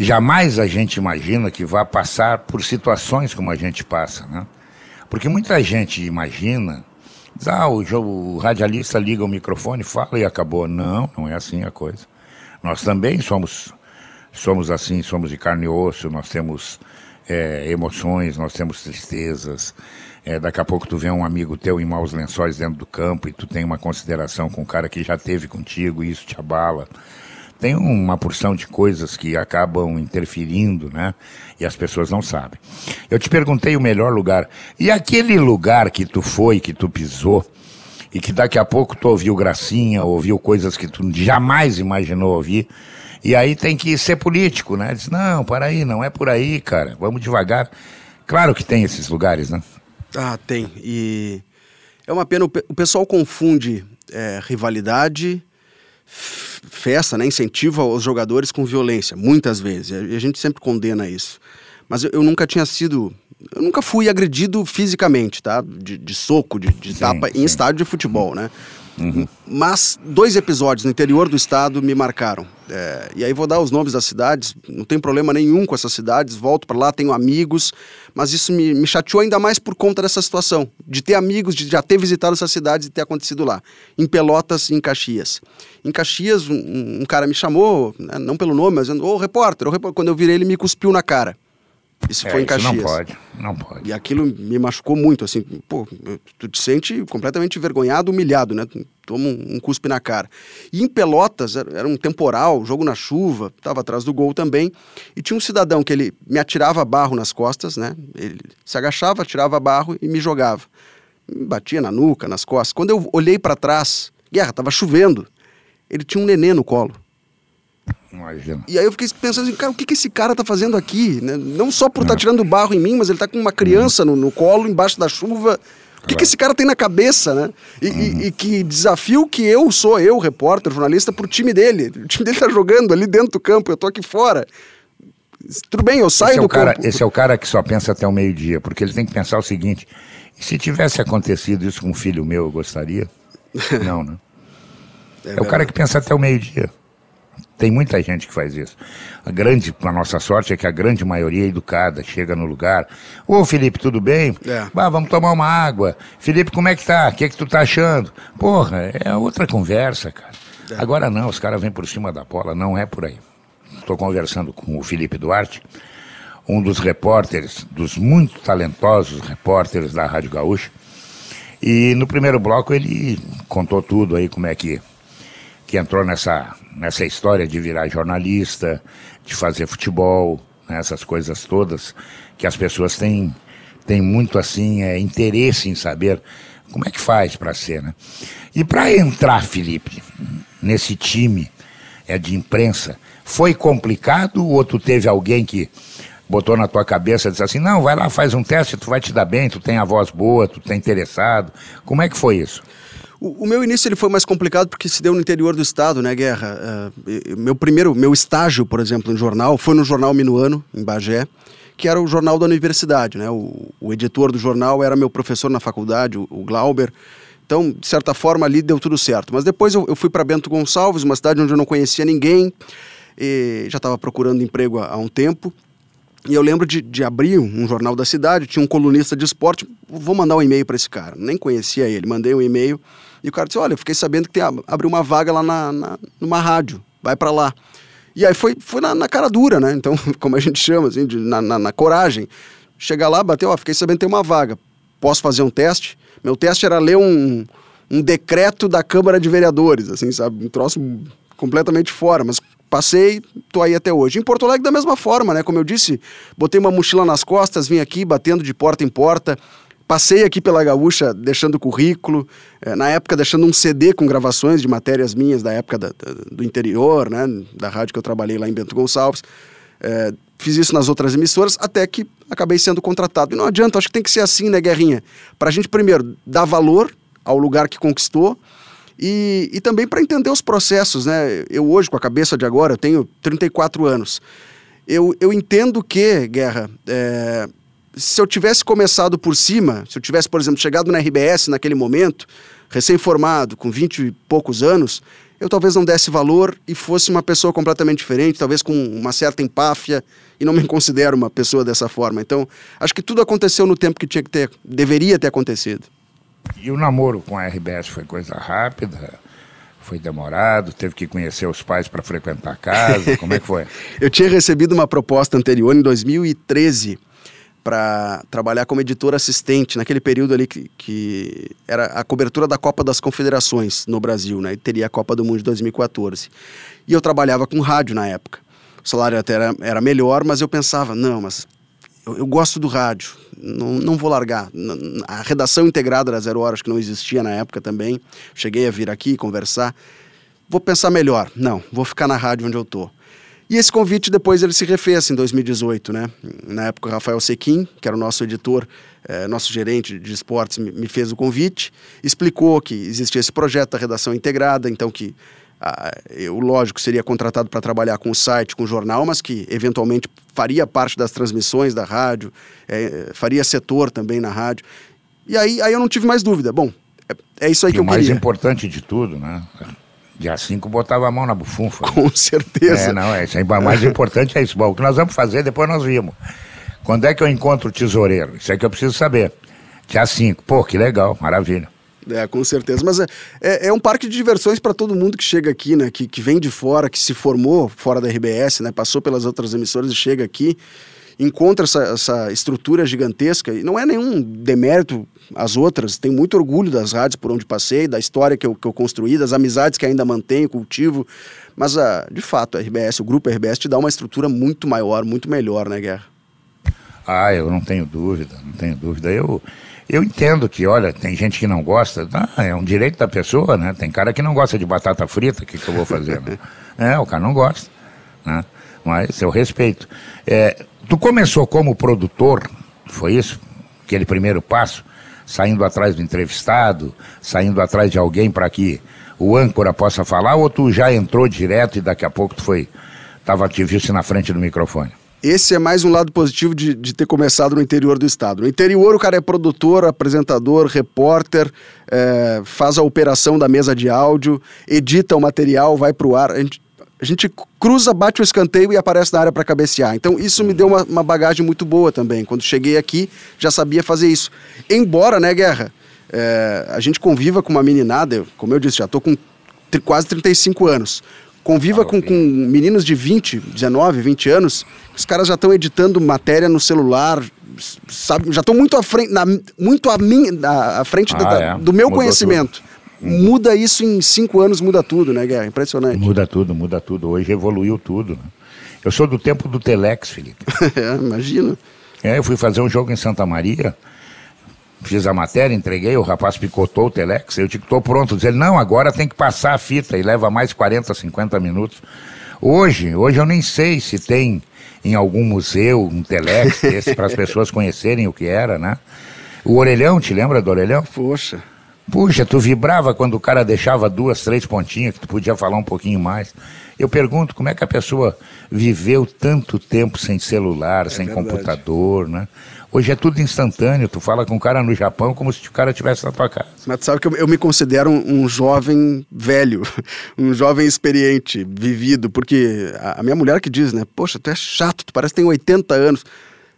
Jamais a gente imagina que vai passar por situações como a gente passa, né? Porque muita gente imagina, diz, ah, o, o radialista liga o microfone, fala e acabou. Não, não é assim a coisa. Nós também somos, somos assim, somos de carne e osso, nós temos é, emoções, nós temos tristezas. É, daqui a pouco tu vê um amigo teu em maus lençóis dentro do campo e tu tem uma consideração com o cara que já teve contigo e isso te abala tem uma porção de coisas que acabam interferindo, né? E as pessoas não sabem. Eu te perguntei o melhor lugar. E aquele lugar que tu foi, que tu pisou, e que daqui a pouco tu ouviu gracinha, ouviu coisas que tu jamais imaginou ouvir, e aí tem que ser político, né? Diz, não, para aí, não é por aí, cara, vamos devagar. Claro que tem esses lugares, né? Ah, tem. E é uma pena, o pessoal confunde é, rivalidade, festa, né, incentivo aos jogadores com violência, muitas vezes. E a gente sempre condena isso. Mas eu, eu nunca tinha sido eu nunca fui agredido fisicamente, tá? De, de soco, de, de sim, tapa sim. em estádio de futebol, né? Uhum. Mas dois episódios no interior do estado me marcaram. É, e aí vou dar os nomes das cidades, não tem problema nenhum com essas cidades, volto para lá, tenho amigos, mas isso me, me chateou ainda mais por conta dessa situação, de ter amigos, de já ter visitado essas cidades e ter acontecido lá. Em Pelotas e em Caxias. Em Caxias, um, um cara me chamou, né, não pelo nome, mas ô repórter, repórter, quando eu virei ele me cuspiu na cara. Isso é, foi em Caxias. Não pode, não pode. E aquilo me machucou muito, assim, pô, tu te sente completamente envergonhado, humilhado, né? Toma um, um cuspe na cara. E em Pelotas, era, era um temporal, jogo na chuva, estava atrás do gol também, e tinha um cidadão que ele me atirava barro nas costas, né? Ele se agachava, atirava barro e me jogava. Me batia na nuca, nas costas. Quando eu olhei para trás, guerra, tava chovendo. Ele tinha um nenê no colo. Imagina. E aí eu fiquei pensando assim, cara, o que, que esse cara tá fazendo aqui? Né? Não só por estar tá tirando barro em mim, mas ele tá com uma criança no, no colo, embaixo da chuva. O que, que esse cara tem na cabeça, né? E, uhum. e, e, que desafio que eu sou, eu, repórter, jornalista, pro time dele. O time dele tá jogando ali dentro do campo, eu tô aqui fora. Tudo bem, eu saio esse é do cara, campo. Esse é o cara que só pensa até o meio-dia, porque ele tem que pensar o seguinte: se tivesse acontecido isso com um filho meu, eu gostaria? Não, né? É, é o cara que pensa até o meio-dia. Tem muita gente que faz isso. A grande, a nossa sorte é que a grande maioria é educada, chega no lugar. Ô Felipe, tudo bem? É. Bah, vamos tomar uma água. Felipe, como é que tá? O que é que tu tá achando? Porra, é outra conversa, cara. É. Agora não, os caras vêm por cima da bola, não é por aí. Estou conversando com o Felipe Duarte, um dos repórteres, dos muito talentosos repórteres da Rádio Gaúcha. E no primeiro bloco ele contou tudo aí, como é que, que entrou nessa nessa história de virar jornalista, de fazer futebol, né, essas coisas todas, que as pessoas têm, têm muito assim é, interesse em saber como é que faz para ser, né? E para entrar, Felipe, nesse time é de imprensa, foi complicado ou tu teve alguém que botou na tua cabeça e disse assim, não, vai lá, faz um teste, tu vai te dar bem, tu tem a voz boa, tu tá interessado. Como é que foi isso? O, o, meu início ele foi mais complicado porque se deu no interior do estado, né, Guerra? Uh, meu primeiro, meu estágio, por exemplo, em jornal, foi no jornal Minuano, em Bagé, que era o jornal da universidade, né? O, o editor do jornal era meu professor na faculdade, o, o, Glauber. Então, de certa forma, ali deu tudo certo. Mas depois eu, eu fui para Bento Gonçalves, uma cidade onde eu não conhecia ninguém, já estava procurando emprego há, há um tempo. E eu lembro de, de abrir um jornal da cidade, tinha um colunista de esporte, vou mandar um e-mail para esse cara. Nem conhecia ele, mandei um e-mail e o cara disse: Olha, fiquei sabendo que tem, abriu uma vaga lá na, na numa rádio, vai para lá. E aí foi, foi na, na, cara dura, né? Então, como a gente chama, assim, de, na, na, na, coragem. Chegar lá, bateu, ó, fiquei sabendo que tem uma vaga. Posso fazer um teste? Meu teste era ler um, um decreto da Câmara de Vereadores, assim, sabe? Um troço completamente fora, mas passei, tô aí até hoje. Em Porto Alegre da mesma forma, né? Como eu disse, botei uma mochila nas costas, vim aqui batendo de porta em porta, Passei aqui pela Gaúcha deixando currículo, é, na época deixando um CD com gravações de matérias minhas da época da, da, do interior, né, da rádio que eu trabalhei lá em Bento Gonçalves. É, fiz isso nas outras emissoras, até que acabei sendo contratado. E não adianta, acho que tem que ser assim, né, Guerrinha? Para a gente, primeiro, dar valor ao lugar que conquistou e, e também para entender os processos, né? Eu hoje, com a cabeça de agora, eu tenho 34 anos. Eu, eu entendo que, Guerra, é, se eu tivesse começado por cima, se eu tivesse, por exemplo, chegado na RBS naquele momento, recém-formado, com 20 e poucos anos, eu talvez não desse valor e fosse uma pessoa completamente diferente, talvez com uma certa empáfia, e não me considero uma pessoa dessa forma. Então, acho que tudo aconteceu no tempo que tinha que ter, deveria ter acontecido. E o namoro com a RBS foi coisa rápida? Foi demorado? Teve que conhecer os pais para frequentar a casa? Como é que foi? eu tinha recebido uma proposta anterior em 2013 para trabalhar como editor assistente naquele período ali que, que, era a cobertura da Copa das Confederações no Brasil, né? E teria a Copa do Mundo de 2014. E eu trabalhava com rádio na época. O salário até era, era melhor, mas eu pensava, não, mas eu, eu, gosto do rádio, não, não vou largar. A redação integrada da Zero Horas, que não existia na época também, cheguei a vir aqui conversar. Vou pensar melhor. Não, vou ficar na rádio onde eu tô. E esse convite depois ele se refez em 2018, né? Na época o Rafael Sequim, que era o nosso editor, eh, nosso gerente de esportes, me, me fez o convite, explicou que existia esse projeto da redação integrada, então que ah, eu, lógico, seria contratado para trabalhar com o site, com o jornal, mas que eventualmente faria parte das transmissões da rádio, eh, faria setor também na rádio. E aí, aí eu não tive mais dúvida. Bom, é, é isso aí e que eu queria. O mais importante de tudo, né? Dia 5 botava a mão na bufunfa. Com certeza. É, não, é, isso aí, mais importante é isso. Bom, o que nós vamos fazer, depois nós vimos. Quando é que eu encontro o tesoureiro? Isso é que eu preciso saber. Dia 5. Pô, que legal, maravilha. É, com certeza. Mas é, é, é um parque de diversões para todo mundo que chega aqui, né? Que, que vem de fora, que se formou fora da RBS, né? Passou pelas outras emissoras e chega aqui encontra essa, essa estrutura gigantesca, e não é nenhum demérito às outras, tenho muito orgulho das rádios por onde passei, da história que eu, que eu construí, das amizades que ainda mantenho, cultivo, mas uh, de fato a RBS, o grupo RBS te dá uma estrutura muito maior, muito melhor, né, Guerra? Ah, eu não tenho dúvida, não tenho dúvida. Eu, eu entendo que, olha, tem gente que não gosta, ah, é um direito da pessoa, né? Tem cara que não gosta de batata frita, o que, que eu vou fazer? Né? é, o cara não gosta, né? Mas eu respeito. É, Tu começou como produtor, foi isso? Aquele primeiro passo? Saindo atrás do entrevistado, saindo atrás de alguém para que o âncora possa falar, ou tu já entrou direto e daqui a pouco tu foi, tava, te viu-se na frente do microfone? Esse é mais um lado positivo de, de, ter começado no interior do estado. No interior, o cara é produtor, apresentador, repórter, é, faz a operação da mesa de áudio, edita o material, vai para o ar. A gente, a gente cruza, bate o escanteio e aparece na área para cabecear. Então isso me deu uma, uma, bagagem muito boa também. Quando cheguei aqui, já sabia fazer isso. Embora, né, Guerra, é, a gente conviva com uma meninada, como eu disse, já estou com quase 35 anos. Conviva com, com, meninos de 20, 19, 20 anos, os caras já estão editando matéria no celular, sabe, já estão muito à frente, na, muito à, minha, à frente ah, da, é. do meu Mudou conhecimento. Tudo. Muda isso em cinco anos, muda tudo, né, Guerra? Impressionante. Muda tudo, muda tudo. Hoje evoluiu tudo. Né? Eu sou do tempo do Telex, Felipe. é, imagino. É, eu fui fazer um jogo em Santa Maria, fiz a matéria, entreguei, o rapaz picotou o Telex, eu digo, estou pronto. Diz ele, não, agora tem que passar a fita e leva mais 40, 50 minutos. Hoje, hoje eu nem sei se tem em algum museu um Telex para as pessoas conhecerem o que era, né? O Orelhão, te lembra do Orelhão? Poxa. Puxa, tu vibrava quando o cara deixava duas, três pontinhas, que tu podia falar um pouquinho mais. Eu pergunto como é que a pessoa viveu tanto tempo sem celular, é sem verdade. computador, né? Hoje é tudo instantâneo, tu fala com o cara no Japão como se o cara estivesse na tua casa. Mas sabe que eu, eu me considero um, um, jovem velho, um jovem experiente, vivido, porque a, a, minha mulher que diz, né? Poxa, tu é chato, tu parece que tem 80 anos.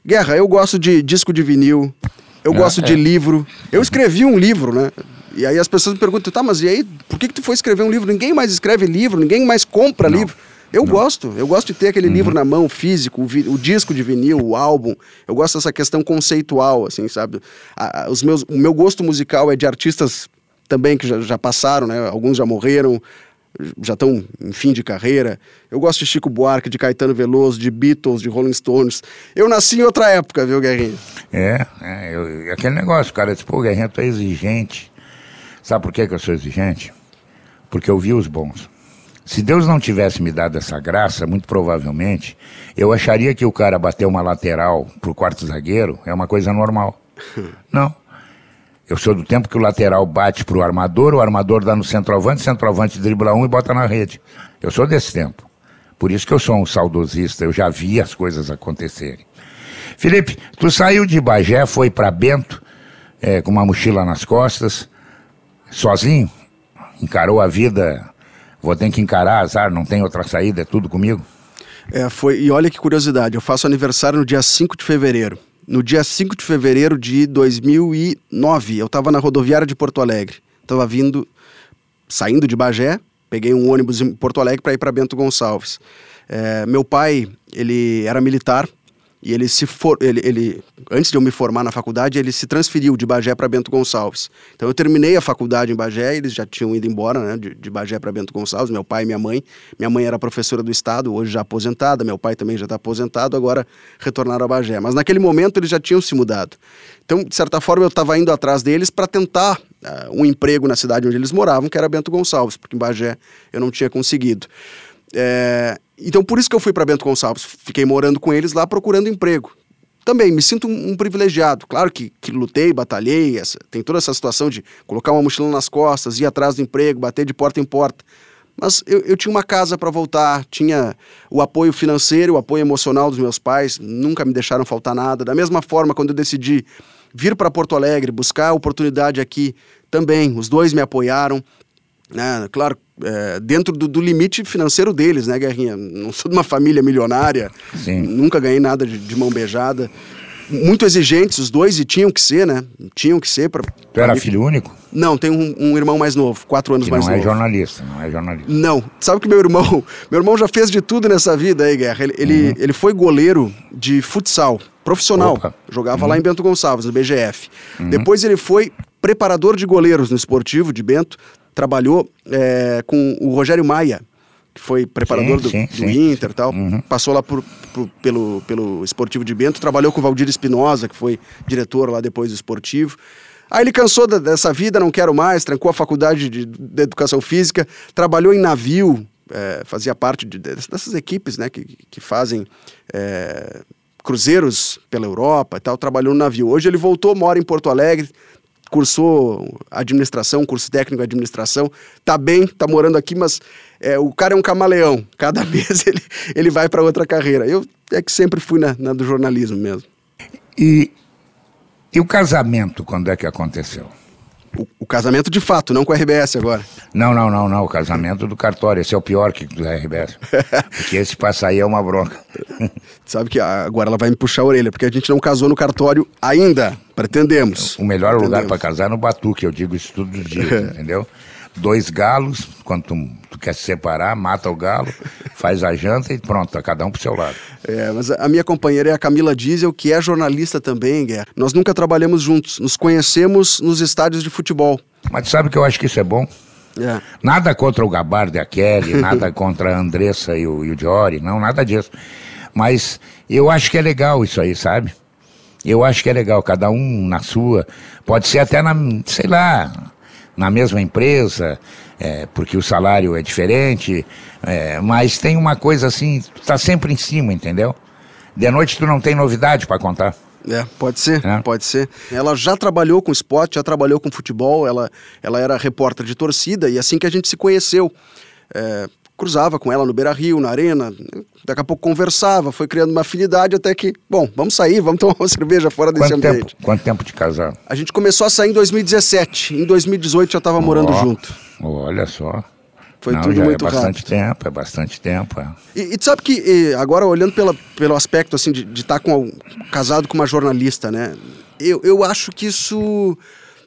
Guerra, eu gosto de disco de vinil, eu ah, gosto é. de livro. Eu escrevi um livro, né? E aí as pessoas me perguntam, tá, mas e aí, por que, que tu foi escrever um livro? Ninguém mais escreve livro, ninguém mais compra não. livro. Eu não. gosto, eu gosto de ter aquele uhum. livro na mão, físico, o, vi, o, disco de vinil, o álbum. Eu gosto dessa questão conceitual, assim, sabe? A, a, os meus, o meu gosto musical é de artistas também que já, já passaram, né? Alguns já morreram, já estão em fim de carreira. Eu gosto de Chico Buarque, de Caetano Veloso, de Beatles, de Rolling Stones. Eu nasci em outra época, viu, Guerrinho? É, é eu, aquele negócio, cara, disse, pô, Guerrinho, tu é exigente. Sabe por que, que eu sou exigente? Porque eu vi os bons. Se Deus não tivesse me dado essa graça, muito provavelmente, eu acharia que o cara bater uma lateral pro quarto zagueiro é uma coisa normal. Não. Eu sou do tempo que o lateral bate pro armador, o armador dá no centroavante, centroavante dribla um e bota na rede. Eu sou desse tempo. Por isso que eu sou um saudosista, eu já vi as coisas acontecerem. Felipe, tu saiu de Bagé, foi para Bento, é, com uma mochila nas costas, sozinho, encarou a vida, vou ter que encarar, azar, não tem outra saída, é tudo comigo? É, foi, e olha que curiosidade, eu faço aniversário no dia 5 de fevereiro. No dia 5 de fevereiro de 2009, eu estava na rodoviária de Porto Alegre. Estava vindo, saindo de Bagé, peguei um ônibus em Porto Alegre para ir para Bento Gonçalves. É, meu pai, ele era militar, e ele se for, ele, ele, antes de eu me formar na faculdade, ele se transferiu de Bagé para Bento Gonçalves. Então eu terminei a faculdade em Bagé, eles já tinham ido embora, né, de, de Bagé para Bento Gonçalves, meu pai e minha mãe. Minha mãe era professora do estado, hoje já aposentada, meu pai também já está aposentado, agora retornaram a Bagé. Mas naquele momento eles já tinham se mudado. Então, de certa forma, eu estava indo atrás deles para tentar uh, um emprego na cidade onde eles moravam, que era Bento Gonçalves, porque em Bagé eu não tinha conseguido. É, então, por isso que eu fui para Bento Gonçalves. Fiquei morando com eles lá, procurando emprego. Também me sinto um, privilegiado. Claro que, que lutei, batalhei, essa, tem toda essa situação de colocar uma mochila nas costas, ir atrás do emprego, bater de porta em porta. Mas eu, eu tinha uma casa para voltar, tinha o apoio financeiro, o apoio emocional dos meus pais, nunca me deixaram faltar nada. Da mesma forma, quando eu decidi vir para Porto Alegre, buscar oportunidade aqui, também, os dois me apoiaram. Né? Claro, é, dentro do, do, limite financeiro deles, né, Guerrinha? Não sou de uma família milionária, Sim. nunca ganhei nada de, de, mão beijada. Muito exigentes, os dois, e tinham que ser, né? Tinham que ser para. Tu era filho único? Não, tenho um, um, irmão mais novo, quatro anos que mais não é novo. Não é jornalista, não é jornalista. Não. Sabe que meu irmão, meu irmão já fez de tudo nessa vida aí, Guerra. Ele, ele, uhum. ele foi goleiro de futsal, profissional. Opa. Jogava uhum. lá em Bento Gonçalves, no BGF. Uhum. Depois ele foi preparador de goleiros no esportivo de Bento, trabalhou é, com o Rogério Maia, que foi preparador sim, do, sim, do sim, Inter e tal. Uhum. Passou lá por, por, pelo, pelo Esportivo de Bento, trabalhou com o Valdir Espinosa, que foi diretor lá depois do Esportivo. Aí ele cansou da, dessa vida, não quero mais, trancou a faculdade de, de educação física, trabalhou em navio, é, fazia parte de, dessas equipes né, que, que fazem é, cruzeiros pela Europa e tal, trabalhou no navio. Hoje ele voltou, mora em Porto Alegre, cursou administração, curso técnico de administração, tá bem, tá morando aqui, mas é, o cara é um camaleão. Cada vez ele, ele vai para outra carreira. Eu é que sempre fui na, na do jornalismo mesmo. E, e o casamento, quando é que aconteceu? O, o, casamento de fato, não com a RBS agora. Não, não, não, não. O casamento do cartório. Esse é o pior que do RBS. porque esse passar aí é uma bronca. Sabe que agora ela vai me puxar a orelha, porque a gente não casou no cartório ainda. Pretendemos. O melhor Pretendemos. lugar para casar é no Batuque, eu digo isso todos os dias, entendeu? dois galos, quando tu, tu, quer se separar, mata o galo, faz a janta e pronto, tá cada um pro seu lado. É, mas a minha companheira é a Camila Diesel, que é jornalista também, Guerra. Nós nunca trabalhamos juntos, nos conhecemos nos estádios de futebol. Mas sabe que eu acho que isso é bom? É. Nada contra o Gabardo e a Kelly, nada contra a Andressa e o, e o Diori, não, nada disso. Mas eu acho que é legal isso aí, sabe? Eu acho que é legal, cada um na sua. Pode ser até na, sei lá, na mesma empresa, é, porque o salário é diferente, é, mas tem uma coisa assim, tu tá sempre em cima, entendeu? De noite tu não tem novidade para contar. É, pode ser, é. pode ser. Ela já trabalhou com esporte, já trabalhou com futebol, ela, ela era repórter de torcida e assim que a gente se conheceu. É, cruzava com ela no Beira Rio, na arena, daqui a pouco conversava, foi criando uma afinidade até que, bom, vamos sair, vamos tomar uma cerveja fora desse Quanto ambiente. Tempo? Quanto tempo de casar? A gente começou a sair em 2017, em 2018 já estava oh, morando junto. Olha só. Foi Não, tudo já muito é bastante rápido. tempo, é bastante tempo. É. E, e tu sabe que, agora olhando pela, pelo aspecto assim de estar tá com, casado com uma jornalista, né? Eu, eu acho que isso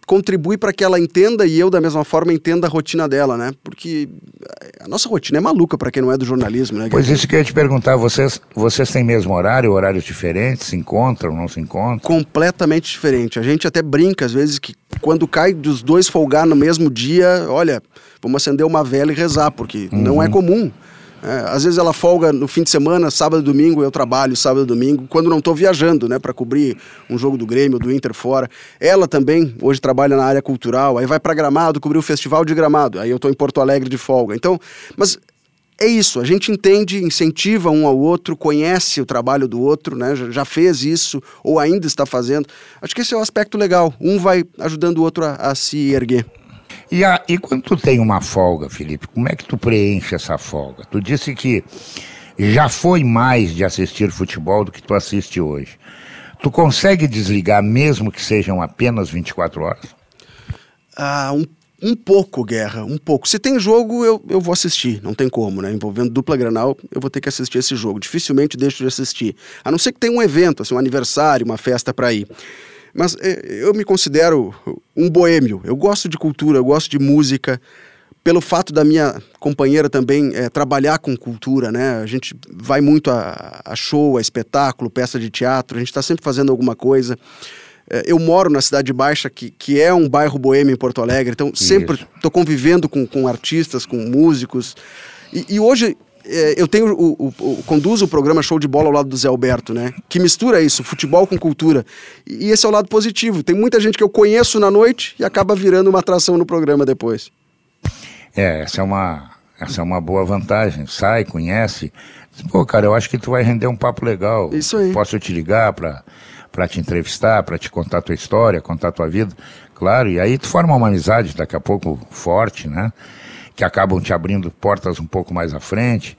contribui para que ela entenda e eu da mesma forma entenda a rotina dela, né? Porque a nossa rotina é maluca para quem não é do jornalismo, né? Pois isso que eu ia te perguntar, vocês, vocês têm mesmo horário, horários diferentes, se encontram, não se encontram? Completamente diferente. A gente até brinca às vezes que quando cai dos dois folgar no mesmo dia, olha, vamos acender uma vela e rezar, porque uhum. não é comum. É, às vezes ela folga no fim de semana, sábado e domingo, eu trabalho sábado e domingo, quando não estou viajando, né, para cobrir um jogo do Grêmio, do Inter fora. Ela também hoje trabalha na área cultural, aí vai para Gramado, cobrir o Festival de Gramado, aí eu estou em Porto Alegre de folga. Então, mas é isso, a gente entende, incentiva um ao outro, conhece o trabalho do outro, né? Já, fez isso ou ainda está fazendo. Acho que esse é o aspecto legal. Um vai ajudando o outro a, a se erguer. E, a, e quando tu tem uma folga, Felipe, como é que tu preenche essa folga? Tu disse que já foi mais de assistir futebol do que tu assiste hoje. Tu consegue desligar mesmo que sejam apenas 24 horas? Ah, um, um pouco, Guerra, um pouco. Se tem jogo, eu, eu vou assistir, não tem como, né? Envolvendo dupla Granal, eu vou ter que assistir esse jogo. Dificilmente deixo de assistir. A não ser que tenha um evento, assim, um aniversário, uma festa para ir. Mas é, eu me considero um boêmio. Eu gosto de cultura, eu gosto de música. Pelo fato da minha companheira também é, trabalhar com cultura, né? A gente vai muito a, a show, a espetáculo, peça de teatro, a gente está sempre fazendo alguma coisa. É, eu moro na Cidade Baixa, que, que é um bairro boêmio em Porto Alegre, então sempre estou convivendo com, com artistas, com músicos. E, e hoje eu tenho o, o, o, conduzo o programa Show de Bola ao lado do Zé Alberto, né? Que mistura isso, futebol com cultura. E esse é o lado positivo. Tem muita gente que eu conheço na noite e acaba virando uma atração no programa depois. É, essa é uma Essa é uma boa vantagem. Sai, conhece. Pô, cara, eu acho que tu vai render um papo legal. Isso aí. Posso te ligar para para te entrevistar, para te contar tua história, contar tua vida, claro. E aí tu forma uma amizade daqui a pouco forte, né? Que acabam te abrindo portas um pouco mais à frente.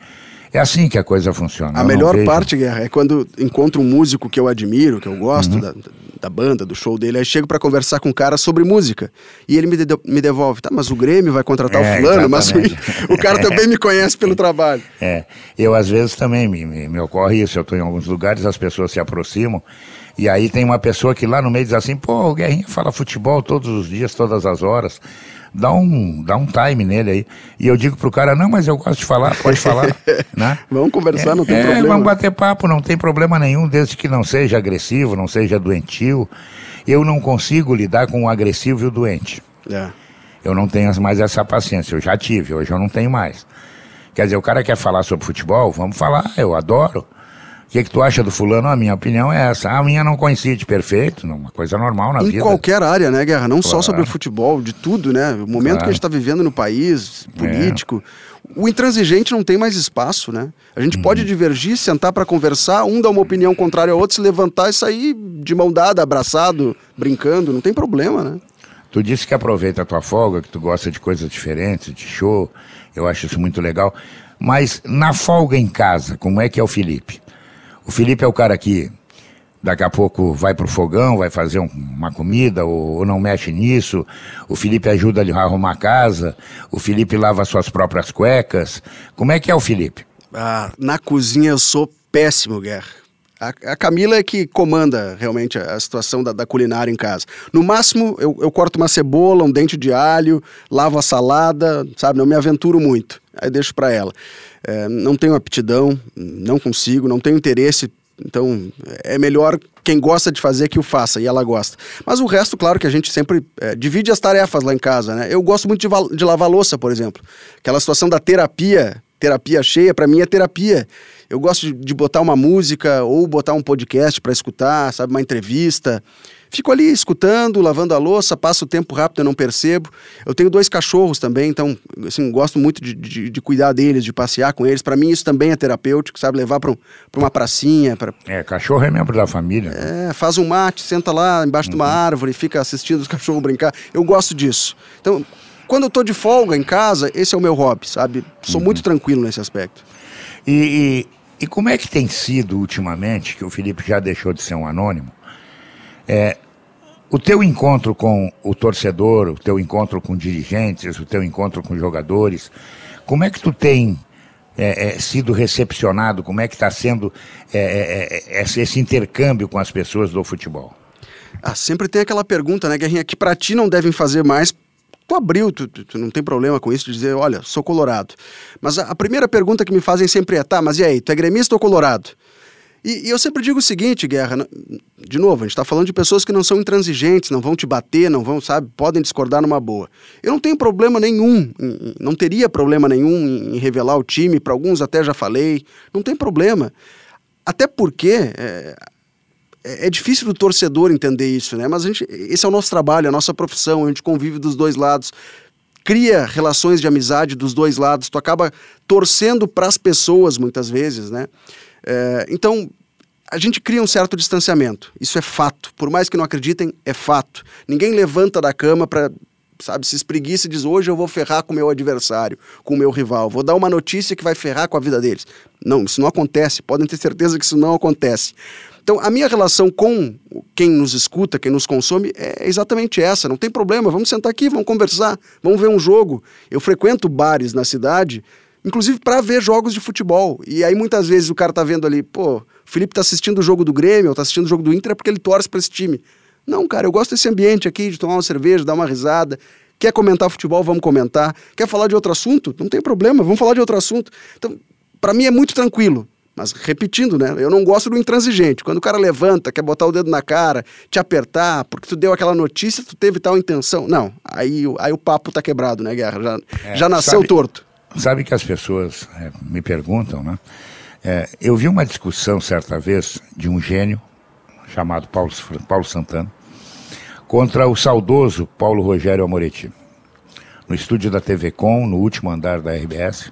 É assim que a coisa funciona. A melhor vejo- parte, Guerra, é quando encontro um músico que eu admiro, que eu Uhum. gosto da, da banda, do show dele, aí chego pra conversar com o cara sobre música. E ele me, de- me devolve, tá, mas o Grêmio vai contratar É, o fulano, mas o, exatamente. o cara também me conhece pelo trabalho. É, eu às vezes também me, me, me ocorre isso. Eu estou em alguns lugares, as pessoas se aproximam e aí tem uma pessoa que lá no meio diz assim: pô, o Guerrinha fala futebol todos os dias, todas as horas. Dá um, dá um time nele aí. E eu digo pro cara: não, mas eu gosto de falar, pode falar. né? Vamos conversar, não tem É, problema. Vamos bater papo, não tem problema nenhum, desde que não seja agressivo, não seja doentio. Eu não consigo lidar com o agressivo e o doente. É. Eu não tenho mais essa paciência. Eu já tive, hoje eu não tenho mais. Quer dizer, o cara quer falar sobre futebol? Vamos falar, eu adoro. O que, que tu acha do fulano? A minha opinião é essa. A minha não coincide, perfeito, uma coisa normal na Em vida. qualquer área, né, Guerra? Não só Claro. sobre o futebol, de tudo, né? O momento Claro. que a gente está vivendo no país, político. O intransigente não tem mais espaço, né? A gente Uhum. pode divergir, sentar para conversar, um dá uma opinião contrária ao outro, se levantar e sair de mão dada, abraçado, brincando, não tem problema, né? Tu disse que aproveita a tua folga, que tu gosta de coisas diferentes, de show. Eu acho isso muito legal. Mas na folga em casa, como é que é o Felipe? O Felipe é o cara que daqui a pouco vai pro fogão, vai fazer um- uma comida ou, ou não mexe nisso. O Felipe ajuda ele a arrumar a casa. O Felipe lava suas próprias cuecas. Como é que é o Felipe? Ah, na cozinha eu sou péssimo, Guerra. A, Camila é que comanda realmente a, a situação da, da culinária em casa. No máximo, eu, eu corto uma cebola, um dente de alho, lavo a salada, sabe? Não me aventuro muito. Aí deixo pra ela. É, não tenho aptidão, não consigo, não tenho interesse. Então, é melhor quem gosta de fazer que o faça, e ela gosta. Mas o resto, claro que a gente sempre é, divide as tarefas lá em casa, né? Eu gosto muito de, de lavar louça, por exemplo. Aquela situação da terapia, terapia cheia, pra mim é terapia. Eu gosto de, de botar uma música ou botar um podcast pra escutar, sabe, uma entrevista. Fico ali escutando, lavando a louça, passa o tempo rápido, eu não percebo. Eu tenho dois cachorros também, então, assim, gosto muito de, de, de cuidar deles, de passear com eles. Pra mim isso também é terapêutico, sabe, levar pra, um, uma pracinha, pra, É, cachorro é membro da família. é, faz um mate, senta lá embaixo de uma árvore, fica assistindo os cachorros brincar. Eu gosto disso. Então, quando eu tô de folga em casa, esse é o meu hobby, sabe? Sou muito tranquilo nesse aspecto. E, e, e como é que tem sido ultimamente, que o Felipe já deixou de ser um anônimo, é, o teu encontro com o torcedor, o teu encontro com dirigentes, o teu encontro com jogadores, como é que tu tem é, é, sido recepcionado, como é que está sendo é, é, é, esse, intercâmbio com as pessoas do futebol? Ah, sempre tem aquela pergunta, né, Guerrinha, que pra ti não devem fazer mais. Tu abriu, tu, tu- tu não tem problema com isso de dizer, olha, sou colorado. Mas a, a primeira pergunta que me fazem sempre é, tá, mas e aí, tu é gremista ou colorado? E, e eu sempre digo o seguinte, Guerra, de novo, a gente tá falando de pessoas que não são intransigentes, não vão te bater, não vão, sabe, podem discordar numa boa. Eu não tenho problema nenhum, não teria problema nenhum em, revelar o time, para alguns até já falei, não tem problema. Até porque é, é é difícil do torcedor entender isso, né? Mas a gente, esse é o nosso trabalho, a nossa profissão, a gente convive dos dois lados, cria relações de amizade dos dois lados, tu acaba torcendo para as pessoas muitas vezes, né? É, então a gente cria um certo distanciamento, isso é fato. Por mais que não acreditem, é fato. Ninguém levanta da cama para sabe, se espreguiça e diz hoje eu vou ferrar com o meu adversário, com o meu rival, vou dar uma notícia que vai ferrar com a vida deles. Não, isso não acontece, podem ter certeza que isso não acontece. Então, a minha relação com quem nos escuta, quem nos consome, é exatamente essa. Não tem problema, vamos sentar aqui, vamos conversar, vamos ver um jogo. Eu frequento bares na cidade, inclusive para ver jogos de futebol. E aí, muitas vezes, o cara tá vendo ali, pô, Felipe tá assistindo o jogo do Grêmio, ou tá assistindo o jogo do Inter, é porque ele torce para esse time. Não, cara, eu gosto desse ambiente aqui, de tomar uma cerveja, dar uma risada. Quer comentar futebol, vamos comentar. Quer falar de outro assunto? Não tem problema, vamos falar de outro assunto. Então, para mim é muito tranquilo. Mas repetindo, né? Eu não gosto do intransigente. Quando o cara levanta, quer botar o dedo na cara, te apertar, porque tu deu aquela notícia, tu teve tal intenção. Não, aí, o- aí o papo tá quebrado, né, Guerra? Já, É, já nasceu sabe- torto. Sabe que as pessoas é, me perguntam, né? É, eu vi uma discussão certa vez de um gênio chamado Paulo, Paulo Santana contra o saudoso Paulo Rogério Amoretti. no estúdio da TV Com, no último andar da RBS,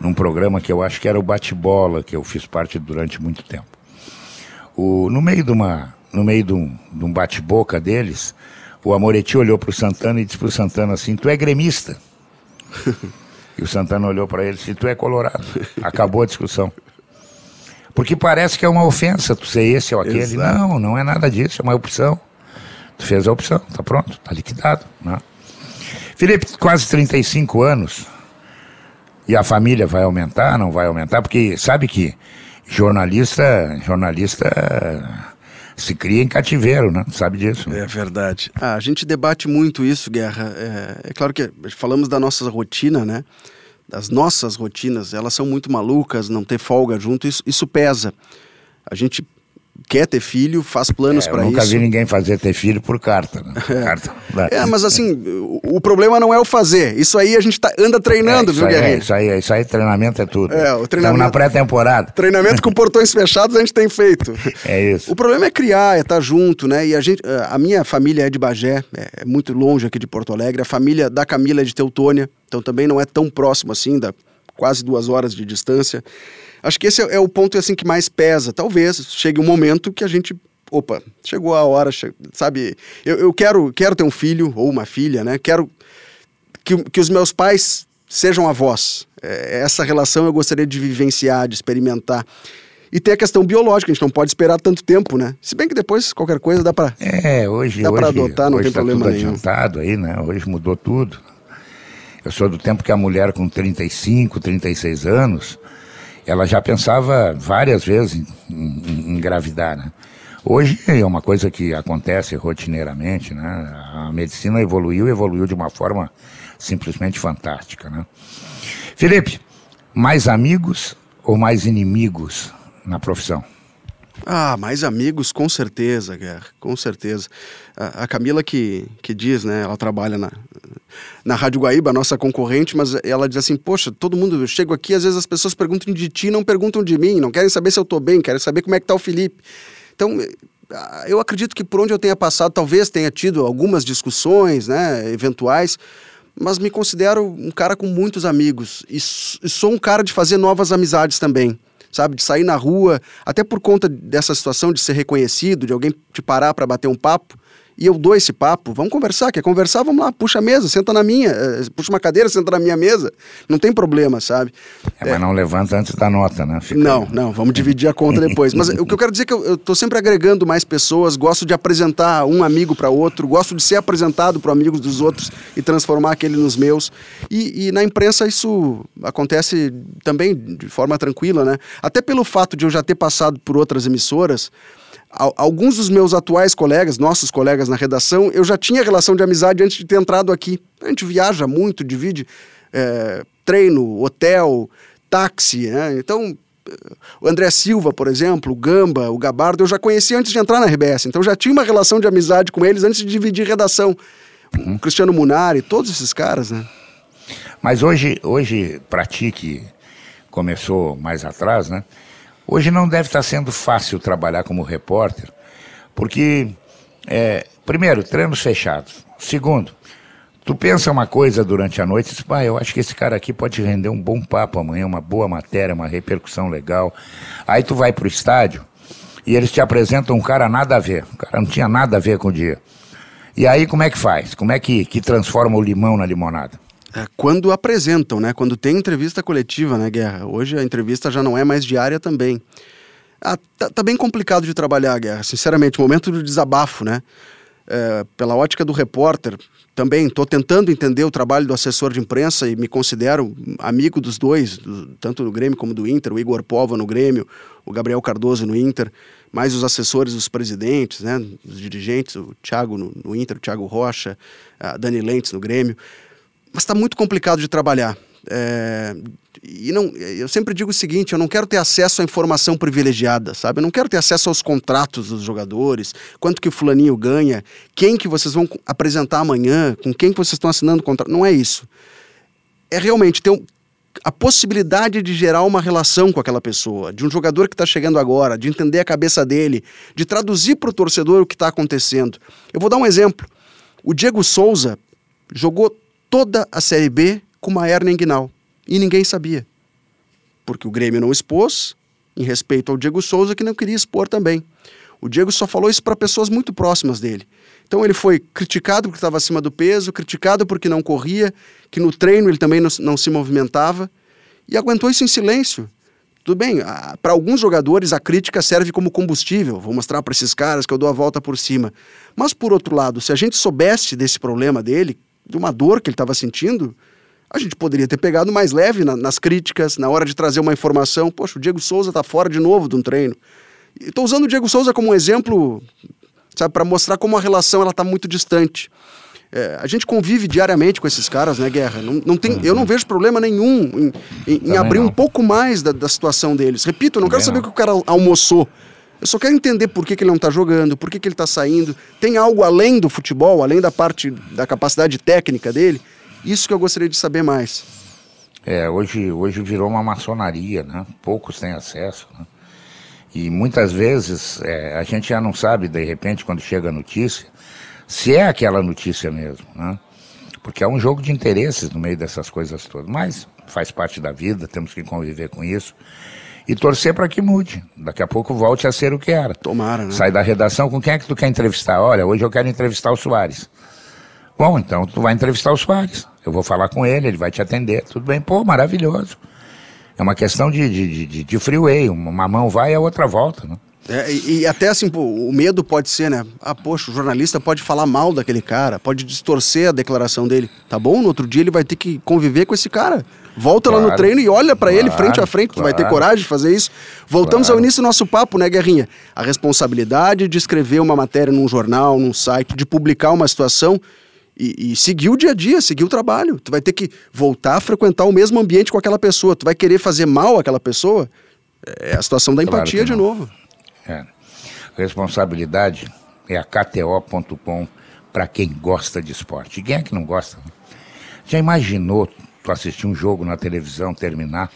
num programa que eu acho que era o Bate-Bola, que eu fiz parte durante muito tempo. O, no meio de uma, no meio de um, de um bate-boca deles, o Amoretti olhou para o Santana e disse para o Santana assim: Tu é gremista? e o Santana olhou para ele e disse: Tu é colorado. Acabou a discussão. Porque parece que é uma ofensa tu ser esse ou aquele. Exato. Não, não é nada disso, é uma opção. Tu fez a opção, tá pronto, tá liquidado. Né? Felipe, quase 35 anos. E a família vai aumentar, não vai aumentar? Porque sabe que jornalista, jornalista se cria em cativeiro, né? Sabe disso. É verdade. Ah, a gente debate muito isso, Guerra. É, é, claro que falamos da nossa rotina, né? Das nossas rotinas, elas são muito malucas, não ter folga junto, isso, isso pesa. A gente quer ter filho, faz planos é, para isso. Nunca vi ninguém fazer ter filho por carta. Né? É. carta é, mas assim, o, o, problema não é o fazer. Isso aí a gente tá, anda treinando, é, viu, Guerreiro? É, isso aí, isso aí, treinamento é tudo. É, o treinamento, Estamos na pré-temporada. Treinamento com portões fechados a gente tem feito. É isso. O problema é criar, é estar tá junto, né? E a gente, a minha família é de Bagé, é, é muito longe aqui de Porto Alegre. A família da Camila é de Teutônia, então também não é tão próximo assim, da quase duas horas de distância. Acho que esse é, é o ponto assim que mais pesa. Talvez chegue um momento que a gente opa, chegou a hora, sabe? Eu, eu quero, quero ter um filho ou uma filha, né? Quero que, que os meus pais sejam avós. É, essa relação eu gostaria de vivenciar, de experimentar. E tem a questão biológica, a gente não pode esperar tanto tempo, né? Se bem que depois qualquer coisa dá para É, hoje dá para adotar, não hoje tem tá problema tudo nenhum. adiantado aí, né? Hoje mudou tudo. Eu sou do tempo que a mulher com 35, 36 anos, ela já pensava várias vezes em, em, em engravidar, né? Hoje é uma coisa que acontece rotineiramente, né? A medicina evoluiu, evoluiu de uma forma simplesmente fantástica, né? Felipe, mais amigos ou mais inimigos na profissão? Ah, mais amigos, com certeza, Guerra, com certeza. A, a, Camila que, que diz, né, ela trabalha na, na Rádio Guaíba, nossa concorrente, mas ela diz assim, poxa, todo mundo, eu chego aqui, às vezes as pessoas perguntam de ti, não perguntam de mim, não querem saber se eu estou bem, querem saber como é que está o Felipe. Então, ah, eu acredito que por onde eu tenha passado, talvez tenha tido algumas discussões, né, eventuais, mas me considero um cara com muitos amigos e sou um cara de fazer novas amizades também, sabe, de sair na rua, até por conta dessa situação de ser reconhecido, de alguém te parar para bater um papo e eu dou esse papo, vamos conversar, quer conversar, vamos lá, puxa a mesa, senta na minha, eh, puxa uma cadeira, senta na minha mesa, não tem problema, sabe? É, mas não levanta antes da nota, né? Fica... Não, não, vamos dividir a conta depois. Mas o que eu quero dizer é que eu, estou sempre agregando mais pessoas, gosto de apresentar um amigo para outro, gosto de ser apresentado para amigos dos outros e transformar aquele nos meus. E, e na imprensa isso acontece também de forma tranquila, né? Até pelo fato de eu já ter passado por outras emissoras, alguns dos meus atuais colegas, nossos colegas na redação, eu já tinha relação de amizade antes de ter entrado aqui. A gente viaja muito, divide é, treino, hotel, táxi, né? Então, o André Silva, por exemplo, o Gamba, o Gabardo, eu já conhecia antes de entrar na RBS. Então, já tinha uma relação de amizade com eles antes de dividir redação. Uhum. O Cristiano Munari, todos esses caras, né? Mas hoje, hoje para ti que começou mais atrás, né? Hoje não deve estar sendo fácil trabalhar como repórter, porque, é, primeiro, treinos fechados. Segundo, tu pensa uma coisa durante a noite e diz, ah, eu acho que esse cara aqui pode render um bom papo amanhã, uma boa matéria, uma repercussão legal. Aí tu vai para o estádio e eles te apresentam um cara nada a ver. O cara não tinha nada a ver com o dia. E aí como é que faz? Como é que, que transforma o limão na limonada? É, quando apresentam, né? Quando tem entrevista coletiva, né, Guerra? Hoje a entrevista já não é mais diária também. Ah, tá, tá bem complicado de trabalhar, Guerra, sinceramente. Momento de desabafo, né? É, pela ótica do repórter, também estou tentando entender o trabalho do assessor de imprensa e me considero amigo dos dois, do, tanto do Grêmio como do Inter, o Igor Pova no Grêmio, o Gabriel Cardoso no Inter, mais os assessores dos presidentes, né, os dirigentes, o Thiago no, no Inter, o Thiago Rocha, a Dani Lentes no Grêmio mas está muito complicado de trabalhar. É, e não, eu sempre digo o seguinte: eu não quero ter acesso à informação privilegiada, sabe? Eu não quero ter acesso aos contratos dos jogadores, quanto que o fulaninho ganha, quem que vocês vão apresentar amanhã, com quem que vocês estão assinando contrato. Não é isso. É realmente ter um, a possibilidade de gerar uma relação com aquela pessoa, de um jogador que está chegando agora, de entender a cabeça dele, de traduzir para o torcedor o que está acontecendo. Eu vou dar um exemplo. O Diego Souza jogou toda a Série B com uma hernia inguinal. E ninguém sabia. Porque o Grêmio não expôs, em respeito ao Diego Souza, que não queria expor também. O Diego só falou isso para pessoas muito próximas dele. Então ele foi criticado porque estava acima do peso, criticado porque não corria, que no treino ele também não, não se movimentava e aguentou isso em silêncio. Tudo bem, para alguns jogadores a crítica serve como combustível. Vou mostrar para esses caras que eu dou a volta por cima. Mas por outro lado, se a gente soubesse desse problema dele, de uma dor que ele estava sentindo, a gente poderia ter pegado mais leve na, nas críticas, na hora de trazer uma informação. Poxa, o Diego Souza está fora de novo de um treino. Estou usando o Diego Souza como um exemplo sabe, para mostrar como a relação ela está muito distante. É, a gente convive diariamente com esses caras, né, Guerra? Não, não tem, uhum. Eu não vejo problema nenhum em, em, em abrir não. um pouco mais da, da situação deles. Repito, eu não Também quero saber o que o cara almoçou. Eu só quero entender por que, que ele não está jogando, por que, que ele está saindo. Tem algo além do futebol, além da parte da capacidade técnica dele? Isso que eu gostaria de saber mais. É, hoje, hoje virou uma maçonaria, né? Poucos têm acesso, né? E muitas vezes é, a gente já não sabe, de repente, quando chega a notícia, se é aquela notícia mesmo, né? Porque é um jogo de interesses no meio dessas coisas todas. Mas faz parte da vida, temos que conviver com isso. E torcer para que mude. Daqui a pouco volte a ser o que era. Tomara, né? Sai da redação, com quem é que tu quer entrevistar? Olha, hoje eu quero entrevistar o Soares. Bom, então tu vai entrevistar o Soares. Eu vou falar com ele, ele vai te atender. Tudo bem? Pô, maravilhoso. É uma questão de, de, de, de freeway. Uma mão vai e a outra volta, né? É, e, e, até assim, pô, o medo pode ser, né? Ah, poxa, o jornalista pode falar mal daquele cara, pode distorcer a declaração dele. Tá bom? No outro dia ele vai ter que conviver com esse cara. Volta claro, lá no treino e olha para claro, ele frente a frente. Claro, tu vai ter coragem de fazer isso? Voltamos ao início do nosso papo, né, Guerrinha? A responsabilidade de escrever uma matéria num jornal, num site, de publicar uma situação e, e, seguir o dia a dia, seguir o trabalho. Tu vai ter que voltar a frequentar o mesmo ambiente com aquela pessoa. Tu vai querer fazer mal àquela pessoa. É a situação da empatia de novo. É. Responsabilidade é a KTO.com para quem gosta de esporte. E quem é que não gosta? Já imaginou tu assistir um jogo na televisão, terminar,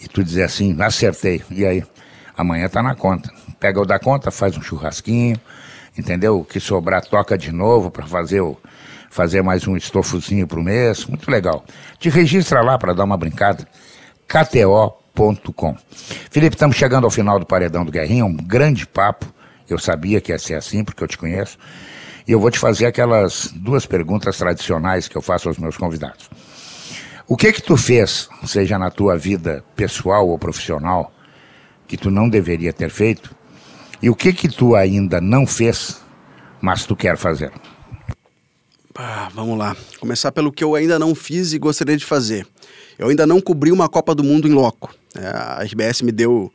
e tu dizer assim, acertei, e aí? Amanhã tá na conta. Pega o da conta, faz um churrasquinho, entendeu? O que sobrar, toca de novo para fazer o, fazer mais um estofozinho pro mês. Muito legal. Te registra lá para dar uma brincada. KTO gmail.com. Felipe, estamos chegando ao final do Paredão do Guerrinha, um grande papo. Eu sabia que ia ser assim, porque eu te conheço. E eu vou te fazer aquelas duas perguntas tradicionais que eu faço aos meus convidados. O que que tu fez, seja na tua vida pessoal ou profissional, que tu não deveria ter feito? E o que que tu ainda não fez, mas tu quer fazer? Ah, vamos lá. Começar pelo que eu ainda não fiz e gostaria de fazer. Eu ainda não cobri uma Copa do Mundo em loco. É, a RBS me deu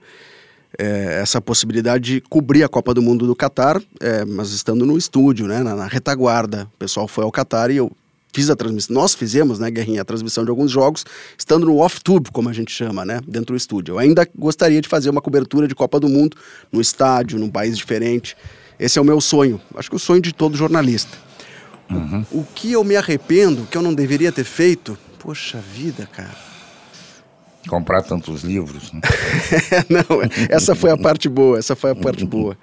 é, essa possibilidade de cobrir a Copa do Mundo do Catar, é, mas estando no estúdio, né, na, na, retaguarda. O pessoal foi ao Catar e eu fiz a transmissão. Nós fizemos, né, Guerrinha, a transmissão de alguns jogos, estando no off-tube, como a gente chama, né, dentro do estúdio. Eu ainda gostaria de fazer uma cobertura de Copa do Mundo no estádio, num país diferente. Esse é o meu sonho. Acho que o sonho de todo jornalista. Uhum. O, o que eu me arrependo, que eu não deveria ter feito, Poxa vida, cara. Comprar tantos livros. Né? não, essa foi a parte boa, essa foi a parte boa.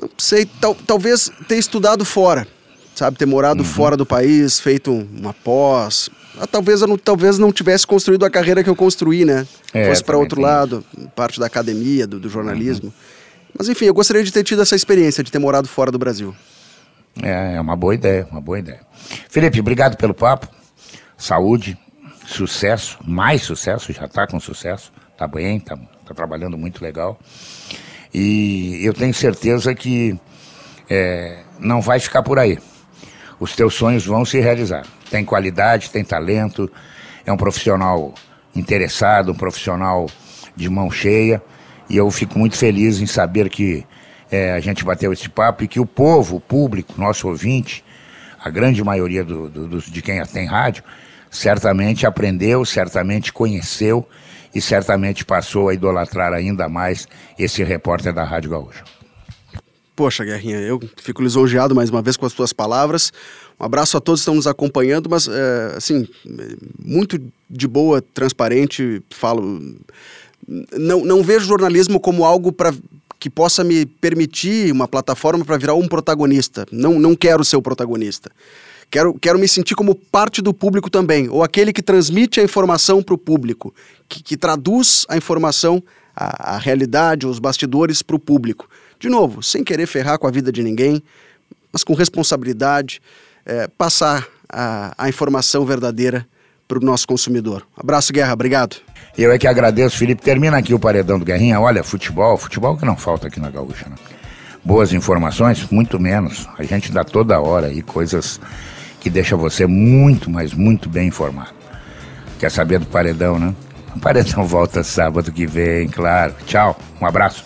Não sei, tal, talvez ter estudado fora, sabe? Ter morado uhum. fora do país, feito uma pós. Ah, talvez eu não, talvez não tivesse construído a carreira que eu construí, né? É, Fosse para outro lado, parte da academia, do, do jornalismo. Uhum. Mas enfim, eu gostaria de ter tido essa experiência, de ter morado fora do Brasil. É, é uma boa ideia, uma boa ideia. Felipe, obrigado pelo papo saúde, sucesso, mais sucesso, já está com sucesso, está bem, está tá trabalhando muito legal. E eu tenho certeza que é, não vai ficar por aí. Os teus sonhos vão se realizar. Tem qualidade, tem talento, é um profissional interessado, um profissional de mão cheia. E eu fico muito feliz em saber que é, a gente bateu esse papo e que o povo, o público, nosso ouvinte, a grande maioria do, do, de quem tem rádio, certamente aprendeu, certamente conheceu e certamente passou a idolatrar ainda mais esse repórter da Rádio Gaúcha. Poxa, Guerrinha, eu fico lisonjeado mais uma vez com as tuas palavras. Um abraço a todos que estão nos acompanhando, mas, é, assim, muito de boa, transparente, falo. Não, não vejo jornalismo como algo para que possa me permitir uma plataforma para virar um protagonista. Não, não quero ser o protagonista Quero, quero me sentir como parte do público também, ou aquele que transmite a informação para o público, que, que, traduz a informação, a, a realidade, os bastidores para o público. De novo, sem querer ferrar com a vida de ninguém, mas com responsabilidade, é, passar a, a informação verdadeira para o nosso consumidor. Abraço, Guerra, obrigado. Eu é que agradeço, Felipe. Termina aqui o paredão do Guerrinha. Olha, futebol, futebol que não falta aqui na Gaúcha, né? Boas informações, muito menos. A gente dá toda hora aí coisas que deixam você muito, mas muito bem informado. Quer saber do paredão, né? O paredão volta sábado que vem, claro. Tchau, um abraço.